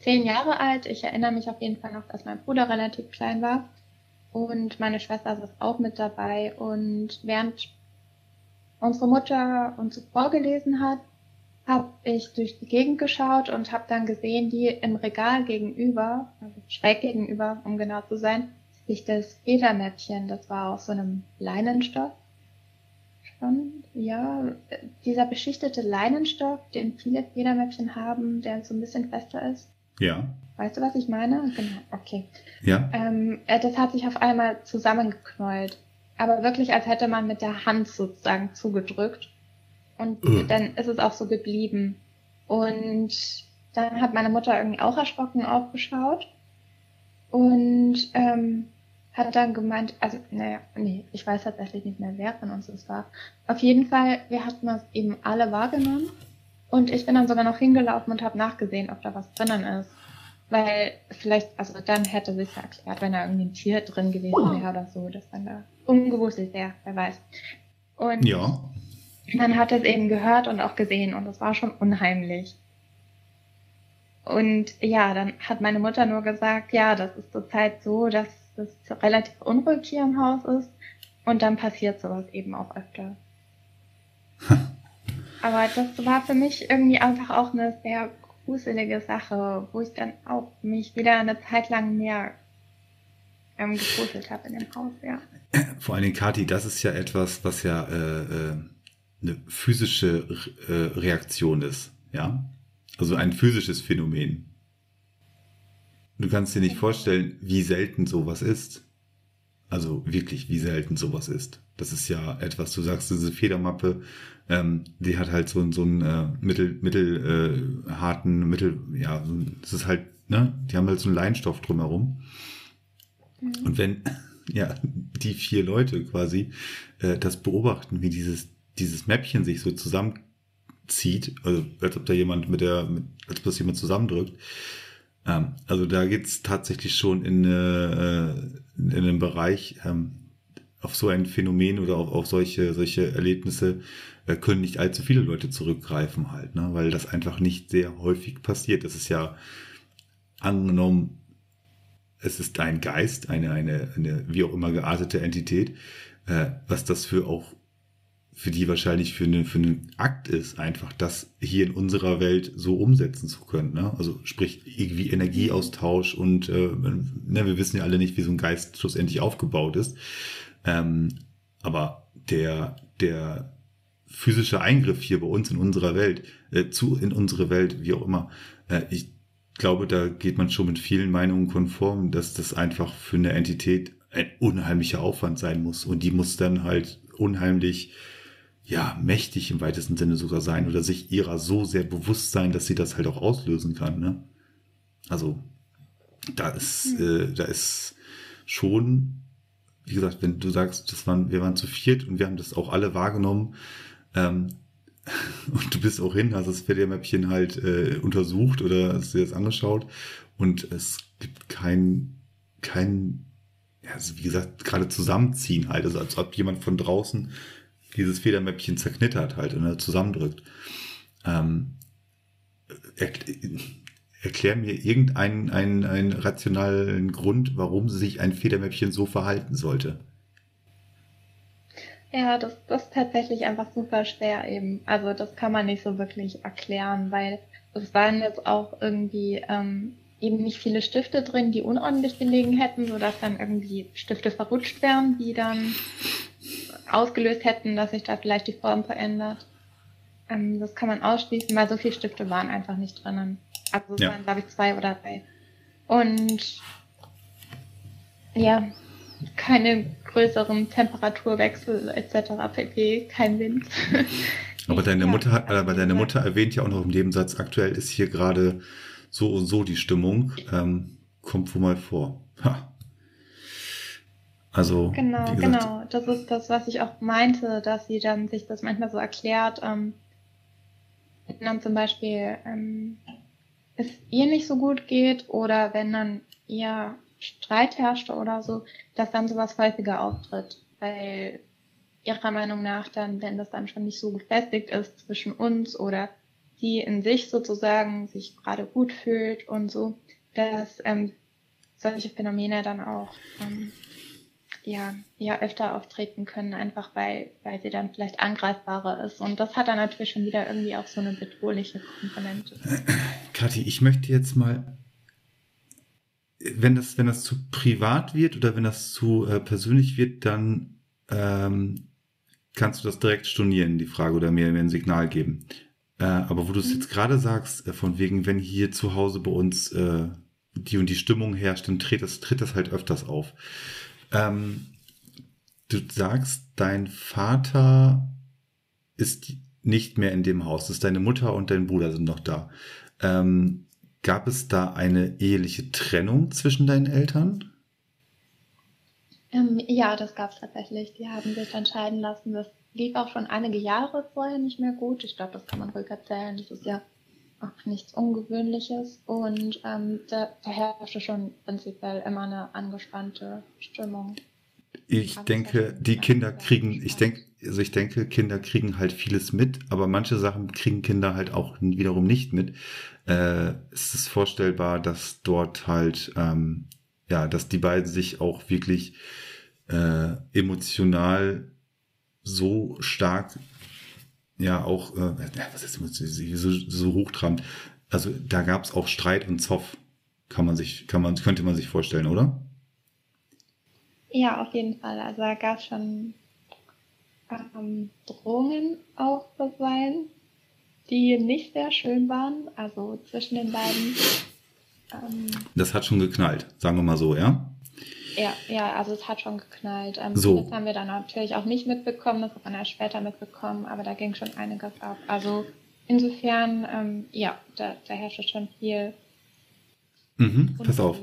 D: zehn Jahre alt. Ich erinnere mich auf jeden Fall noch, dass mein Bruder relativ klein war. Und meine Schwester saß auch mit dabei. Und während unsere Mutter uns vorgelesen hat, habe ich durch die Gegend geschaut und habe dann gesehen, die im Regal gegenüber, also schräg gegenüber, um genau zu sein, sich das Federmäppchen, das war aus so einem Leinenstoff. Schon, ja, dieser beschichtete Leinenstoff, den viele Federmäppchen haben, der so ein bisschen fester ist.
B: Ja.
D: Weißt du, was ich meine? Genau, okay.
B: Ja.
D: Ähm, äh, das hat sich auf einmal zusammengeknäult. Aber wirklich, als hätte man mit der Hand sozusagen zugedrückt. Und uh. dann ist es auch so geblieben. Und dann hat meine Mutter irgendwie auch erschrocken aufgeschaut. Und ähm, hat dann gemeint, also, naja, nee, ich weiß tatsächlich nicht mehr, wer von uns es war. Auf jeden Fall, wir hatten das eben alle wahrgenommen. Und ich bin dann sogar noch hingelaufen und habe nachgesehen, ob da was drinnen ist. Weil vielleicht, also dann hätte sich ja erklärt, wenn da irgendwie ein Tier drin gewesen wäre oder so, dass dann da umgewuselt wäre, wer weiß. Und
B: ja.
D: man hat es eben gehört und auch gesehen und es war schon unheimlich. Und ja, dann hat meine Mutter nur gesagt, ja, das ist zurzeit so, dass es relativ unruhig hier im Haus ist. Und dann passiert sowas eben auch öfter. Aber das war für mich irgendwie einfach auch eine sehr gruselige Sache, wo ich dann auch mich wieder eine Zeit lang mehr ähm, gegruselt habe in dem Haus, ja.
B: Vor allen Dingen, Kathi, das ist ja etwas, was ja äh, äh, eine physische äh, Reaktion ist, ja? Also ein physisches Phänomen. Du kannst dir nicht vorstellen, wie selten sowas ist. Also wirklich, wie selten sowas ist. Das ist ja etwas, du sagst, diese Federmappe, ähm, die hat halt so, so einen äh, mittel, mittel äh, harten, mittel, ja, das ist halt, ne, die haben halt so einen Leinstoff drumherum. Mhm. Und wenn, ja, die vier Leute quasi äh, das beobachten, wie dieses, dieses Mäppchen sich so zusammenzieht, also als ob da jemand mit der, mit, als ob das jemand zusammendrückt, ähm, also da geht's tatsächlich schon in, äh, in einem Bereich, ähm, auf so ein Phänomen oder auf, auf solche, solche Erlebnisse äh, können nicht allzu viele Leute zurückgreifen halt, ne? weil das einfach nicht sehr häufig passiert. Das ist ja angenommen, es ist ein Geist, eine, eine, eine wie auch immer geartete Entität, äh, was das für auch für die wahrscheinlich für, eine, für einen Akt ist, einfach das hier in unserer Welt so umsetzen zu können. Ne? Also sprich irgendwie Energieaustausch und äh, ne, wir wissen ja alle nicht, wie so ein Geist schlussendlich aufgebaut ist. Ähm, aber der, der physische Eingriff hier bei uns in unserer Welt, äh, zu in unsere Welt, wie auch immer, äh, ich glaube, da geht man schon mit vielen Meinungen konform, dass das einfach für eine Entität ein unheimlicher Aufwand sein muss. Und die muss dann halt unheimlich ja, mächtig im weitesten Sinne sogar sein oder sich ihrer so sehr bewusst sein, dass sie das halt auch auslösen kann. Ne? Also da ist, mhm. äh, da ist schon, wie gesagt, wenn du sagst, das waren, wir waren zu viert und wir haben das auch alle wahrgenommen, ähm, und du bist auch hin, hast das Federmäppchen halt äh, untersucht oder hast dir das angeschaut und es gibt kein, kein, ja, also wie gesagt, gerade zusammenziehen halt, also als ob jemand von draußen dieses Federmäppchen zerknittert halt und zusammendrückt. Ähm, erklär mir irgendeinen einen, einen rationalen Grund, warum sich ein Federmäppchen so verhalten sollte.
D: Ja, das, das ist tatsächlich einfach super schwer eben. Also das kann man nicht so wirklich erklären, weil es waren jetzt auch irgendwie ähm, eben nicht viele Stifte drin, die unordentlich gelegen hätten, sodass dann irgendwie Stifte verrutscht wären, die dann ausgelöst hätten, dass sich da vielleicht die Form verändert. Ähm, das kann man ausschließen, weil so viele Stifte waren einfach nicht drinnen. Also es ja. waren, glaube ich, zwei oder drei. Und ja, keine größeren Temperaturwechsel etc. pp, kein Wind.
B: Aber deine Mutter hat, aber deine Mutter erwähnt ja auch noch im Nebensatz, aktuell ist hier gerade so und so die Stimmung. Ähm, kommt wohl mal vor. Ha. Also
D: genau, genau. Das ist das, was ich auch meinte, dass sie dann sich das manchmal so erklärt. Ähm, dann zum Beispiel ähm, es ihr nicht so gut geht oder wenn dann ihr Streit herrschte oder so, dass dann sowas häufiger auftritt, weil ihrer Meinung nach dann, wenn das dann schon nicht so gefestigt ist zwischen uns oder sie in sich sozusagen sich gerade gut fühlt und so, dass ähm, solche Phänomene dann auch ähm, ja, ja öfter auftreten können, einfach weil, weil sie dann vielleicht angreifbarer ist. Und das hat dann natürlich schon wieder irgendwie auch so eine bedrohliche Komponente.
B: Kathi, ich möchte jetzt mal, wenn das, wenn das zu privat wird oder wenn das zu äh, persönlich wird, dann ähm, kannst du das direkt stornieren, die Frage, oder mir, mir ein Signal geben. Äh, aber wo du es mhm. jetzt gerade sagst, äh, von wegen, wenn hier zu Hause bei uns äh, die und die Stimmung herrscht, dann tritt das, tritt das halt öfters auf. Ähm, du sagst, dein Vater ist nicht mehr in dem Haus. Ist deine Mutter und dein Bruder sind noch da. Ähm, gab es da eine eheliche Trennung zwischen deinen Eltern?
D: Ähm, ja, das gab es tatsächlich. Die haben sich entscheiden lassen. Das lief auch schon einige Jahre vorher nicht mehr gut. Ich glaube, das kann man ruhig erzählen. Das ist ja auch nichts Ungewöhnliches und ähm, da, da herrschte schon prinzipiell immer eine angespannte Stimmung.
B: Ich denke, die Kinder kriegen, ich denke, also ich denke, Kinder kriegen halt vieles mit, aber manche Sachen kriegen Kinder halt auch wiederum nicht mit. Äh, es ist vorstellbar, dass dort halt, ähm, ja, dass die beiden sich auch wirklich äh, emotional so stark ja auch, äh, was ist so, so hochtrabend. Also da gab es auch Streit und Zoff, kann man sich, kann man, könnte man sich vorstellen, oder?
D: Ja, auf jeden Fall. Also da gab es schon ähm, Drohungen auch bisweilen, die nicht sehr schön waren, also zwischen den beiden.
B: Ähm, das hat schon geknallt, sagen wir mal so, ja?
D: Ja, ja, also es hat schon geknallt. Ähm,
B: so.
D: Das haben wir dann natürlich auch nicht mitbekommen, das hat man erst später mitbekommen, aber da ging schon einiges ab. Also insofern, ähm, ja, da, da herrscht schon viel.
B: Mhm, pass auf.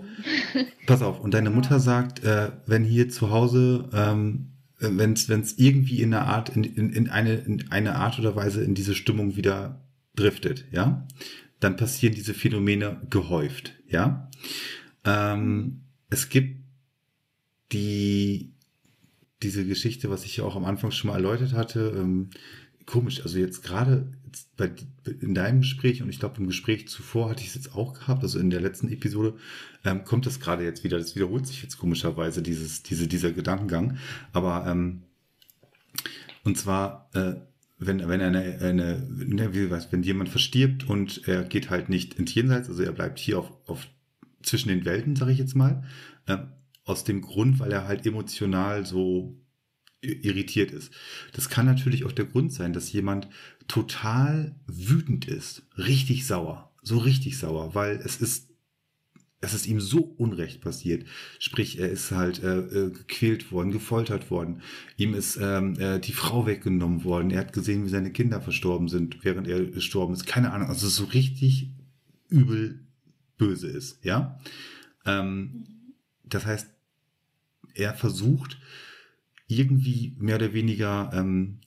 B: pass auf. Und deine Mutter sagt, äh, wenn hier zu Hause, ähm, wenn es irgendwie in einer Art, in, in, in, eine, in eine Art oder Weise in diese Stimmung wieder driftet, ja, dann passieren diese Phänomene gehäuft, ja. Ähm, es gibt die, diese Geschichte, was ich ja auch am Anfang schon mal erläutert hatte, ähm, komisch. Also jetzt gerade in deinem Gespräch und ich glaube im Gespräch zuvor hatte ich es jetzt auch gehabt, also in der letzten Episode, ähm, kommt das gerade jetzt wieder. Das wiederholt sich jetzt komischerweise, dieses, diese, dieser Gedankengang. Aber ähm, und zwar, äh, wenn, wenn eine, eine ne, wie was, wenn jemand verstirbt und er geht halt nicht ins Jenseits, also er bleibt hier auf, auf zwischen den Welten, sage ich jetzt mal, äh, aus dem Grund, weil er halt emotional so irritiert ist. Das kann natürlich auch der Grund sein, dass jemand total wütend ist, richtig sauer, so richtig sauer, weil es ist es ist ihm so unrecht passiert. Sprich, er ist halt äh, äh, gequält worden, gefoltert worden. Ihm ist ähm, äh, die Frau weggenommen worden. Er hat gesehen, wie seine Kinder verstorben sind, während er gestorben ist. Keine Ahnung. Also so richtig übel böse ist. Ja. Ähm, das heißt, er versucht irgendwie mehr oder weniger ähm,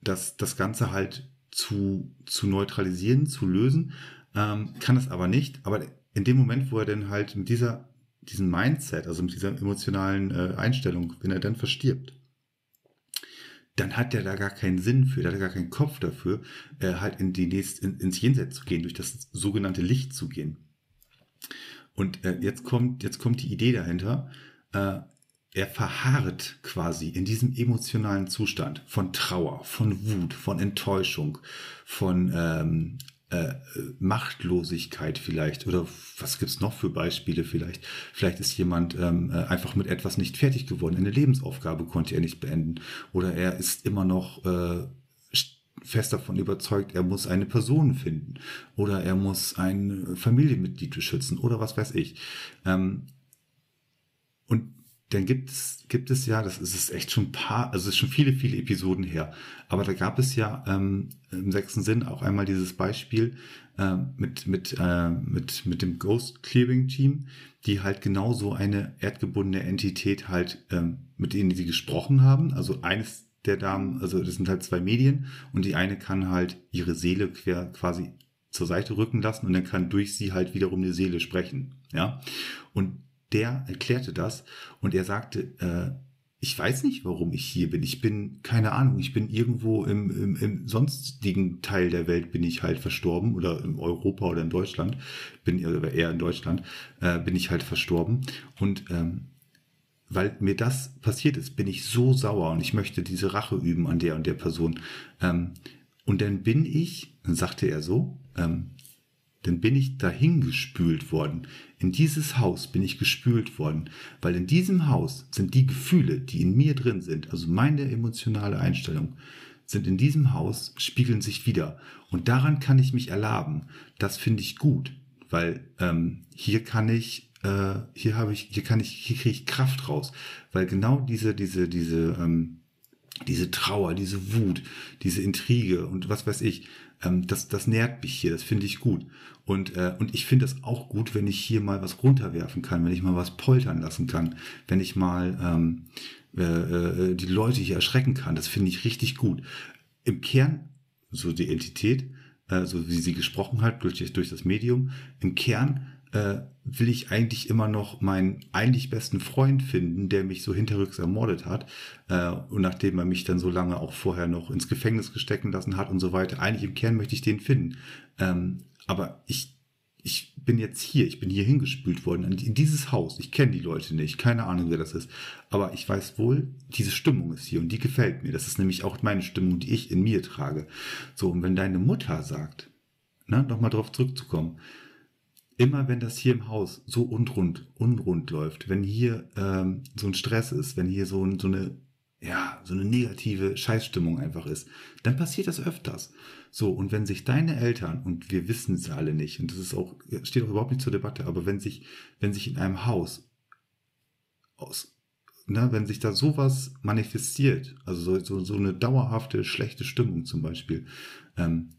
B: das, das Ganze halt zu, zu neutralisieren, zu lösen, ähm, kann es aber nicht. Aber in dem Moment, wo er dann halt mit dieser, diesem Mindset, also mit dieser emotionalen äh, Einstellung, wenn er dann verstirbt, dann hat er da gar keinen Sinn für, da hat er gar keinen Kopf dafür, äh, halt in die nächst, in, ins Jenseits zu gehen, durch das sogenannte Licht zu gehen. Und äh, jetzt kommt, jetzt kommt die Idee dahinter. Äh, er verharrt quasi in diesem emotionalen Zustand von Trauer, von Wut, von Enttäuschung, von ähm, äh, Machtlosigkeit vielleicht. Oder was gibt's noch für Beispiele vielleicht? Vielleicht ist jemand ähm, äh, einfach mit etwas nicht fertig geworden, eine Lebensaufgabe konnte er nicht beenden. Oder er ist immer noch äh, fest davon überzeugt, er muss eine Person finden. Oder er muss ein Familienmitglied beschützen. Oder was weiß ich. Ähm, und dann gibt es, gibt es ja, das ist echt schon ein paar, also es ist schon viele, viele Episoden her, aber da gab es ja ähm, im sechsten Sinn auch einmal dieses Beispiel äh, mit, mit, äh, mit, mit dem Ghost Clearing Team, die halt genauso eine erdgebundene Entität halt, ähm, mit denen sie gesprochen haben. Also eines der Damen, also das sind halt zwei Medien und die eine kann halt ihre Seele quer quasi zur Seite rücken lassen und dann kann durch sie halt wiederum die Seele sprechen. Ja. Und der erklärte das und er sagte, äh, ich weiß nicht, warum ich hier bin. Ich bin, keine Ahnung, ich bin irgendwo im, im, im sonstigen Teil der Welt bin ich halt verstorben oder in Europa oder in Deutschland, bin eher in Deutschland, äh, bin ich halt verstorben. Und ähm, weil mir das passiert ist, bin ich so sauer und ich möchte diese Rache üben an der und der Person. Ähm, und dann bin ich, dann sagte er so, ähm, dann bin ich dahin gespült worden. In dieses Haus bin ich gespült worden, weil in diesem Haus sind die Gefühle, die in mir drin sind, also meine emotionale Einstellung, sind in diesem Haus, spiegeln sich wieder. Und daran kann ich mich erlaben. Das finde ich gut, weil ähm, hier kann ich, äh, hier habe ich, hier kann ich, hier kriege ich Kraft raus, weil genau diese, diese, diese, ähm, diese Trauer, diese Wut, diese Intrige und was weiß ich, ähm, das, das nährt mich hier, das finde ich gut. Und, äh, und ich finde es auch gut, wenn ich hier mal was runterwerfen kann, wenn ich mal was poltern lassen kann, wenn ich mal ähm, äh, äh, die Leute hier erschrecken kann. Das finde ich richtig gut. Im Kern, so die Entität, äh, so wie sie gesprochen hat durch, durch das Medium, im Kern äh, will ich eigentlich immer noch meinen eigentlich besten Freund finden, der mich so hinterrücks ermordet hat. Äh, und nachdem er mich dann so lange auch vorher noch ins Gefängnis gestecken lassen hat und so weiter. Eigentlich im Kern möchte ich den finden. Ähm, aber ich, ich bin jetzt hier, ich bin hier hingespült worden, in dieses Haus. Ich kenne die Leute nicht, keine Ahnung, wer das ist. Aber ich weiß wohl, diese Stimmung ist hier und die gefällt mir. Das ist nämlich auch meine Stimmung, die ich in mir trage. So, und wenn deine Mutter sagt, ne, nochmal drauf zurückzukommen, immer wenn das hier im Haus so unrund, unrund läuft, wenn hier ähm, so ein Stress ist, wenn hier so, so eine, ja, so eine negative Scheißstimmung einfach ist, dann passiert das öfters. So, und wenn sich deine Eltern, und wir wissen es alle nicht, und das ist auch, steht auch überhaupt nicht zur Debatte, aber wenn sich, wenn sich in einem Haus aus, ne, wenn sich da sowas manifestiert, also so, so, so eine dauerhafte schlechte Stimmung zum Beispiel, ähm,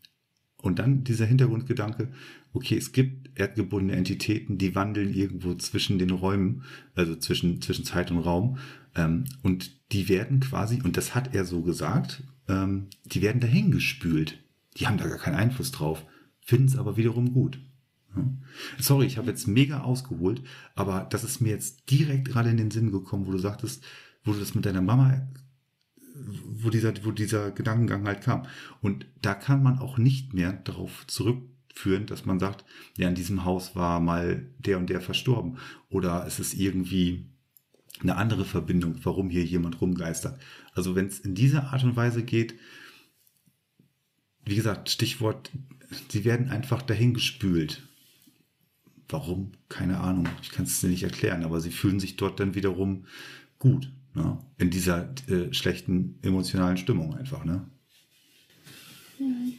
B: und dann dieser Hintergrundgedanke, okay, es gibt erdgebundene Entitäten, die wandeln irgendwo zwischen den Räumen, also zwischen, zwischen Zeit und Raum. Ähm, und die werden quasi, und das hat er so gesagt, ähm, die werden dahin gespült. Die haben da gar keinen Einfluss drauf, finden es aber wiederum gut. Sorry, ich habe jetzt mega ausgeholt, aber das ist mir jetzt direkt gerade in den Sinn gekommen, wo du sagtest, wo du das mit deiner Mama wo dieser, wo dieser Gedankengang halt kam. Und da kann man auch nicht mehr darauf zurückführen, dass man sagt, ja, in diesem Haus war mal der und der verstorben. Oder es ist irgendwie eine andere Verbindung, warum hier jemand rumgeistert. Also wenn es in dieser Art und Weise geht, wie gesagt, Stichwort, sie werden einfach dahin gespült. Warum? Keine Ahnung. Ich kann es dir nicht erklären, aber sie fühlen sich dort dann wiederum gut. Ne? In dieser äh, schlechten emotionalen Stimmung einfach. Ne?
D: Mhm.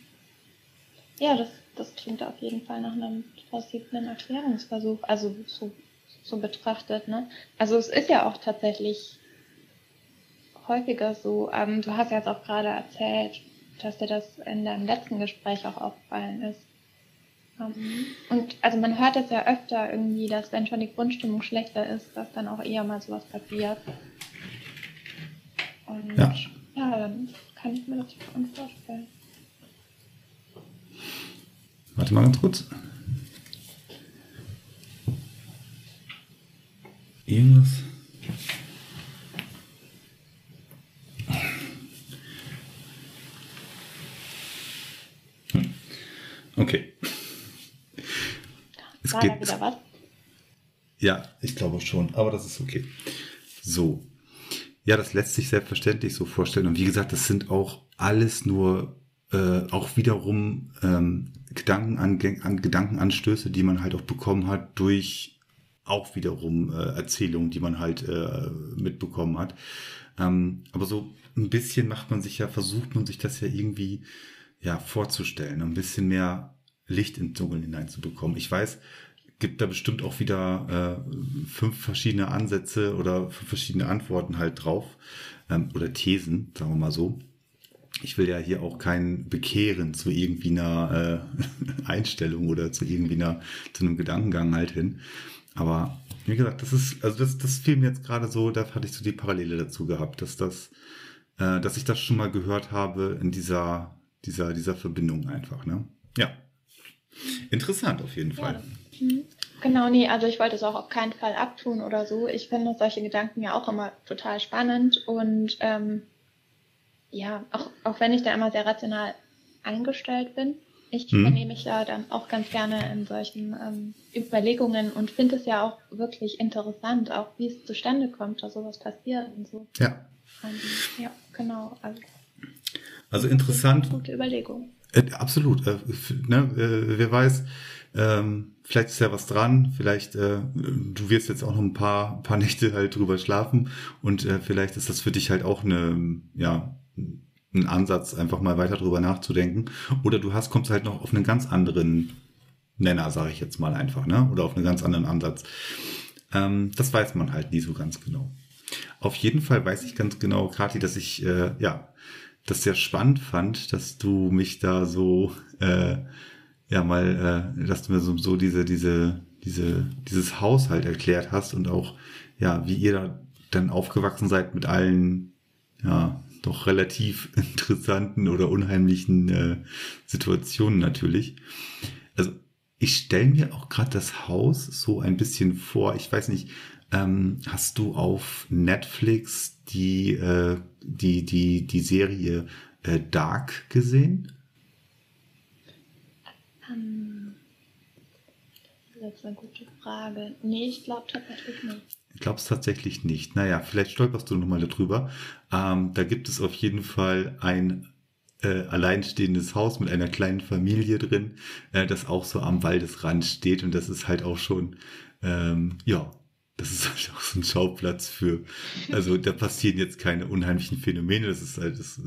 D: Ja, das, das klingt auf jeden Fall nach einem plausiblen Erklärungsversuch. Also so, so betrachtet. Ne? Also es ist ja auch tatsächlich häufiger so. Ähm, du hast ja jetzt auch gerade erzählt, dass dir das in deinem letzten Gespräch auch aufgefallen ist. Mhm. Und also man hört es ja öfter irgendwie, dass wenn schon die Grundstimmung schlechter ist, dass dann auch eher mal sowas passiert. Und ja, ja dann kann ich mir das schon vorstellen.
B: Warte mal ganz kurz. Irgendwas. Hm. Okay. Es War geht, wieder was? Ja, ich glaube schon, aber das ist okay. So. Ja, das lässt sich selbstverständlich so vorstellen. Und wie gesagt, das sind auch alles nur äh, auch wiederum ähm, Gedanken an, an Gedankenanstöße, die man halt auch bekommen hat durch auch wiederum äh, Erzählungen, die man halt äh, mitbekommen hat. Ähm, aber so ein bisschen macht man sich ja, versucht man sich das ja irgendwie ja vorzustellen, ein bisschen mehr Licht ins Dunkeln hineinzubekommen. Ich weiß, gibt da bestimmt auch wieder äh, fünf verschiedene Ansätze oder fünf verschiedene Antworten halt drauf ähm, oder Thesen, sagen wir mal so. Ich will ja hier auch kein Bekehren zu irgendwie einer äh, Einstellung oder zu irgendwie einer, zu einem Gedankengang halt hin. Aber wie gesagt, das ist, also das, das fiel mir jetzt gerade so, da hatte ich so die Parallele dazu gehabt, dass das, äh, dass ich das schon mal gehört habe in dieser, dieser, dieser Verbindung einfach, ne? Ja. Interessant auf jeden Fall.
D: Ja. Mhm. Genau, nee, also ich wollte es auch auf keinen Fall abtun oder so. Ich finde solche Gedanken ja auch immer total spannend und ähm, ja, auch, auch wenn ich da immer sehr rational eingestellt bin, ich hm. vernehme mich ja dann auch ganz gerne in solchen ähm, Überlegungen und finde es ja auch wirklich interessant, auch wie es zustande kommt, dass sowas passiert und so.
B: Ja.
D: Und, ja, genau. Also,
B: also interessant.
D: Gute Überlegung.
B: Äh, absolut. Äh, ne, äh, wer weiß, ähm, vielleicht ist ja was dran, vielleicht äh, du wirst jetzt auch noch ein paar, paar Nächte halt drüber schlafen und äh, vielleicht ist das für dich halt auch eine, ja, ein Ansatz, einfach mal weiter drüber nachzudenken. Oder du hast, kommst halt noch auf einen ganz anderen Nenner, sage ich jetzt mal einfach, ne? Oder auf einen ganz anderen Ansatz. Ähm, das weiß man halt nie so ganz genau. Auf jeden Fall weiß ich ganz genau, Kathi, dass ich äh, ja das sehr spannend fand, dass du mich da so äh, ja mal, äh, dass du mir so, so diese, diese, diese, dieses Haushalt erklärt hast und auch, ja, wie ihr da dann aufgewachsen seid mit allen, ja, doch relativ interessanten oder unheimlichen äh, Situationen natürlich. Also ich stelle mir auch gerade das Haus so ein bisschen vor. Ich weiß nicht, ähm, hast du auf Netflix die, äh, die, die, die Serie äh, Dark gesehen?
D: Ähm, das ist eine gute Frage. Nee, ich glaube tatsächlich nicht.
B: Ich glaube es tatsächlich nicht. Naja, vielleicht stolperst du nochmal darüber. Ähm, da gibt es auf jeden Fall ein äh, alleinstehendes Haus mit einer kleinen Familie drin, äh, das auch so am Waldesrand steht. Und das ist halt auch schon, ähm, ja, das ist halt auch so ein Schauplatz für, also da passieren jetzt keine unheimlichen Phänomene. Das ist halt, es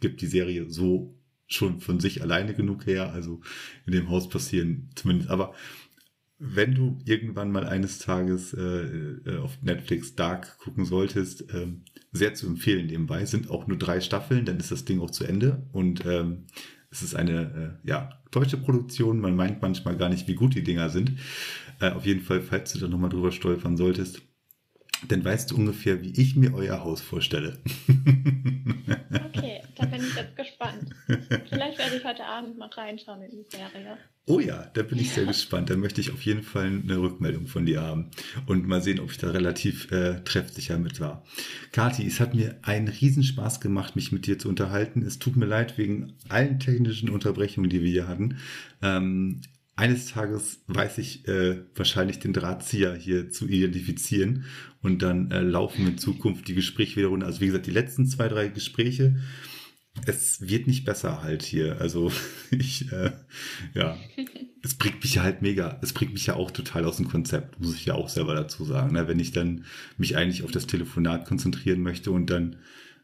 B: gibt die Serie so schon von sich alleine genug her. Also in dem Haus passieren zumindest, aber wenn du irgendwann mal eines Tages äh, äh, auf Netflix Dark gucken solltest, ähm, sehr zu empfehlen nebenbei. Sind auch nur drei Staffeln, dann ist das Ding auch zu Ende. Und ähm, es ist eine äh, ja, deutsche Produktion. Man meint manchmal gar nicht, wie gut die Dinger sind. Äh, auf jeden Fall, falls du da nochmal drüber stolpern solltest, dann weißt du ungefähr, wie ich mir euer Haus vorstelle.
D: Okay, da bin ich jetzt gespannt. Vielleicht werde ich heute Abend mal reinschauen in die Serie.
B: Oh ja, da bin ich sehr gespannt. Da möchte ich auf jeden Fall eine Rückmeldung von dir haben und mal sehen, ob ich da relativ äh, treffsicher mit war. Kati, es hat mir einen Riesenspaß gemacht, mich mit dir zu unterhalten. Es tut mir leid wegen allen technischen Unterbrechungen, die wir hier hatten. Ähm, eines Tages weiß ich äh, wahrscheinlich den Drahtzieher hier zu identifizieren und dann äh, laufen in Zukunft die Gespräche wieder runter. Also wie gesagt, die letzten zwei, drei Gespräche, es wird nicht besser halt hier. Also ich, äh, ja, es bringt mich ja halt mega, es bringt mich ja auch total aus dem Konzept, muss ich ja auch selber dazu sagen. Ne? Wenn ich dann mich eigentlich auf das Telefonat konzentrieren möchte und dann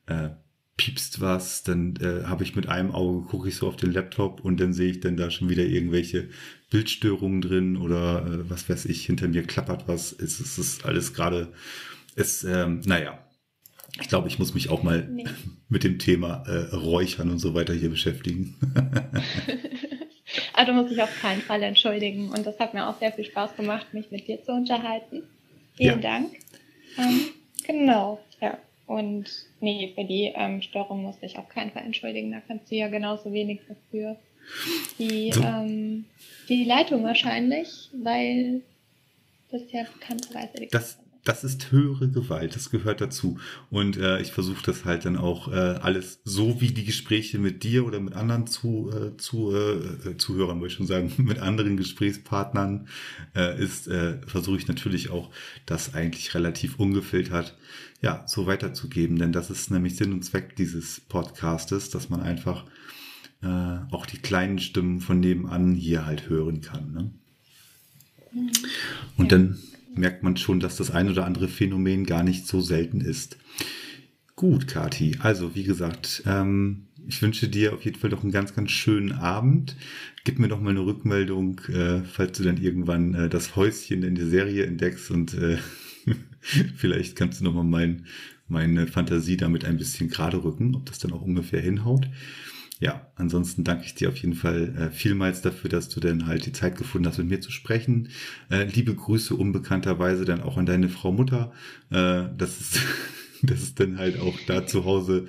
B: äh, piepst was, dann äh, habe ich mit einem Auge, gucke ich so auf den Laptop und dann sehe ich dann da schon wieder irgendwelche Bildstörungen drin oder äh, was weiß ich, hinter mir klappert was. Es, es ist alles gerade, es, ähm, naja, ich glaube, ich muss mich auch mal nee. mit dem Thema äh, Räuchern und so weiter hier beschäftigen.
D: also muss ich auf keinen Fall entschuldigen und das hat mir auch sehr viel Spaß gemacht, mich mit dir zu unterhalten. Vielen ja. Dank. Ähm, genau, ja. Und nee, für die ähm, Störung muss ich auf keinen Fall entschuldigen. Da kannst du ja genauso wenig dafür. Die, so. ähm, die Leitung wahrscheinlich, weil das ja bekannterweise
B: das, das ist höhere Gewalt, das gehört dazu. Und äh, ich versuche das halt dann auch äh, alles so wie die Gespräche mit dir oder mit anderen zu, äh, zu, äh, Zuhörern, wollte ich schon sagen, mit anderen Gesprächspartnern äh, ist, äh, versuche ich natürlich auch das eigentlich relativ ungefiltert ja, so weiterzugeben. Denn das ist nämlich Sinn und Zweck dieses Podcastes, dass man einfach äh, auch die kleinen Stimmen von nebenan hier halt hören kann. Ne? Und dann merkt man schon, dass das ein oder andere Phänomen gar nicht so selten ist. Gut, Kati. Also, wie gesagt, ähm, ich wünsche dir auf jeden Fall noch einen ganz, ganz schönen Abend. Gib mir doch mal eine Rückmeldung, äh, falls du dann irgendwann äh, das Häuschen in der Serie entdeckst und äh, vielleicht kannst du noch mal mein, meine Fantasie damit ein bisschen gerade rücken, ob das dann auch ungefähr hinhaut ja, ansonsten danke ich dir auf jeden Fall äh, vielmals dafür, dass du dann halt die Zeit gefunden hast, mit mir zu sprechen. Äh, liebe Grüße unbekannterweise dann auch an deine Frau Mutter. Äh, das ist, das ist dann halt auch da zu Hause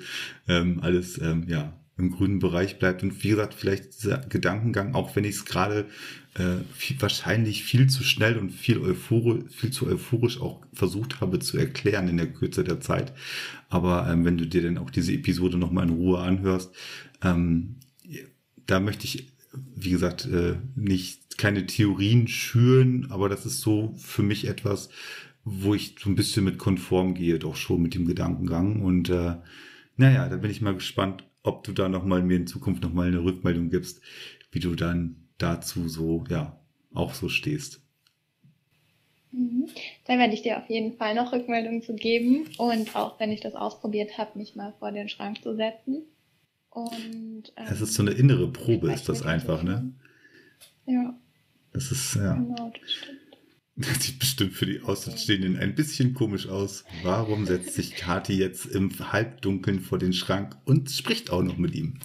B: ähm, alles, ähm, ja, im grünen Bereich bleibt. Und wie gesagt, vielleicht dieser Gedankengang, auch wenn ich es gerade äh, viel, wahrscheinlich viel zu schnell und viel, euphorisch, viel zu euphorisch auch versucht habe zu erklären in der Kürze der Zeit. Aber ähm, wenn du dir dann auch diese Episode nochmal in Ruhe anhörst, ähm, da möchte ich, wie gesagt, äh, nicht keine Theorien schüren, aber das ist so für mich etwas, wo ich so ein bisschen mit konform gehe, doch schon mit dem Gedankengang. Und äh, naja, da bin ich mal gespannt, ob du da nochmal mir in Zukunft nochmal eine Rückmeldung gibst, wie du dann dazu so, ja, auch so stehst.
D: Mhm. Da werde ich dir auf jeden Fall noch Rückmeldungen zu geben und auch wenn ich das ausprobiert habe, mich mal vor den Schrank zu setzen und,
B: ähm, es ist so eine innere Probe, ist das einfach, ne?
D: Ja.
B: Das ist, ja.
D: Genau, das stimmt.
B: Das sieht bestimmt für die Außenstehenden ein bisschen komisch aus. Warum setzt sich Kati jetzt im Halbdunkeln vor den Schrank und spricht auch noch mit ihm?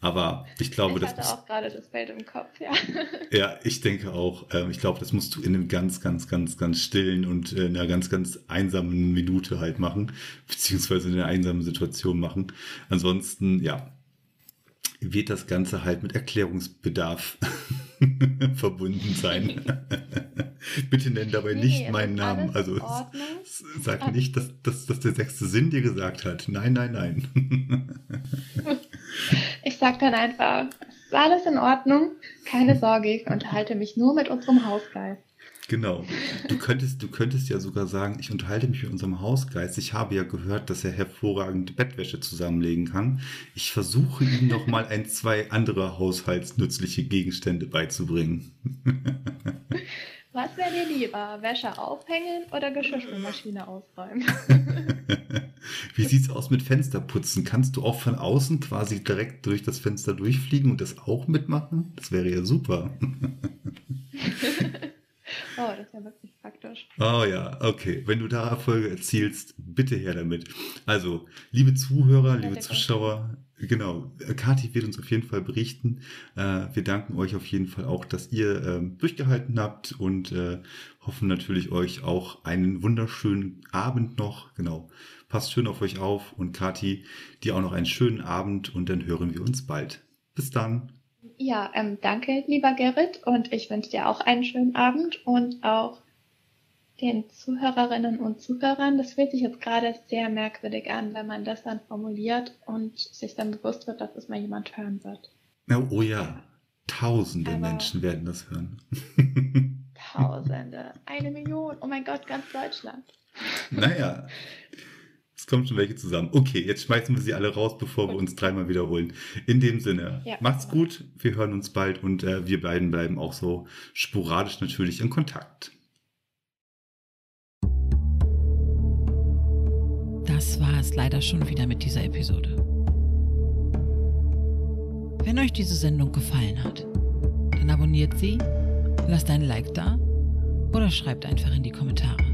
B: Aber ich glaube,
D: ich
B: das.
D: Ich hatte auch gerade das Bild im Kopf, ja.
B: Ja, ich denke auch. Ähm, ich glaube, das musst du in einem ganz, ganz, ganz, ganz stillen und in einer ganz, ganz einsamen Minute halt machen, beziehungsweise in einer einsamen Situation machen. Ansonsten, ja, wird das Ganze halt mit Erklärungsbedarf verbunden sein. Bitte nenn dabei nee, nicht meinen Namen. Also sag nicht, dass, dass, dass der sechste Sinn dir gesagt hat. Nein, nein, nein.
D: ich sag dann einfach, ist alles in Ordnung, keine Sorge, ich unterhalte mich nur mit unserem Hausgeist.
B: Genau. Du könntest, du könntest ja sogar sagen, ich unterhalte mich mit unserem Hausgeist. Ich habe ja gehört, dass er hervorragend Bettwäsche zusammenlegen kann. Ich versuche ihm noch mal ein, zwei andere haushaltsnützliche Gegenstände beizubringen.
D: Was wäre dir lieber? Wäsche aufhängen oder Geschirrspülmaschine ausräumen?
B: Wie sieht's aus mit Fensterputzen? Kannst du auch von außen quasi direkt durch das Fenster durchfliegen und das auch mitmachen? Das wäre ja super.
D: Oh, das ist ja wirklich praktisch.
B: Oh ja, okay. Wenn du da Erfolge erzielst, bitte her damit. Also, liebe Zuhörer, liebe Zuschauer, genau, Kathi wird uns auf jeden Fall berichten. Äh, wir danken euch auf jeden Fall auch, dass ihr ähm, durchgehalten habt und äh, hoffen natürlich euch auch einen wunderschönen Abend noch. Genau. Passt schön auf euch auf und Kathi, dir auch noch einen schönen Abend und dann hören wir uns bald. Bis dann.
D: Ja, ähm, danke, lieber Gerrit, und ich wünsche dir auch einen schönen Abend und auch den Zuhörerinnen und Zuhörern. Das fühlt sich jetzt gerade sehr merkwürdig an, wenn man das dann formuliert und sich dann bewusst wird, dass es mal jemand hören wird.
B: Oh ja, tausende Aber Menschen werden das hören.
D: Tausende, eine Million, oh mein Gott, ganz Deutschland.
B: Naja, es kommen schon welche zusammen. Okay, jetzt schmeißen wir sie alle raus, bevor wir uns dreimal wiederholen. In dem Sinne, ja. macht's gut, wir hören uns bald und äh, wir beiden bleiben auch so sporadisch natürlich in Kontakt.
A: Das war es leider schon wieder mit dieser Episode. Wenn euch diese Sendung gefallen hat, dann abonniert sie, lasst ein Like da oder schreibt einfach in die Kommentare.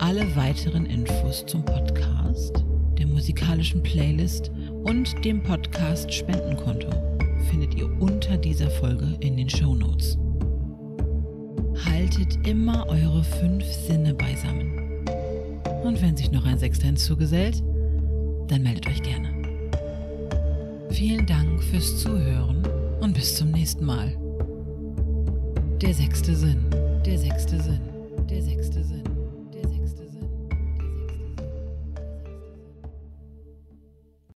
A: Alle weiteren Infos zum Podcast, der musikalischen Playlist und dem Podcast Spendenkonto findet ihr unter dieser Folge in den Show Notes. Haltet immer eure fünf Sinne beisammen. Und wenn sich noch ein Sechster hinzugesellt, dann meldet euch gerne. Vielen Dank fürs Zuhören und bis zum nächsten Mal. Der sechste Sinn, der sechste Sinn, der sechste Sinn.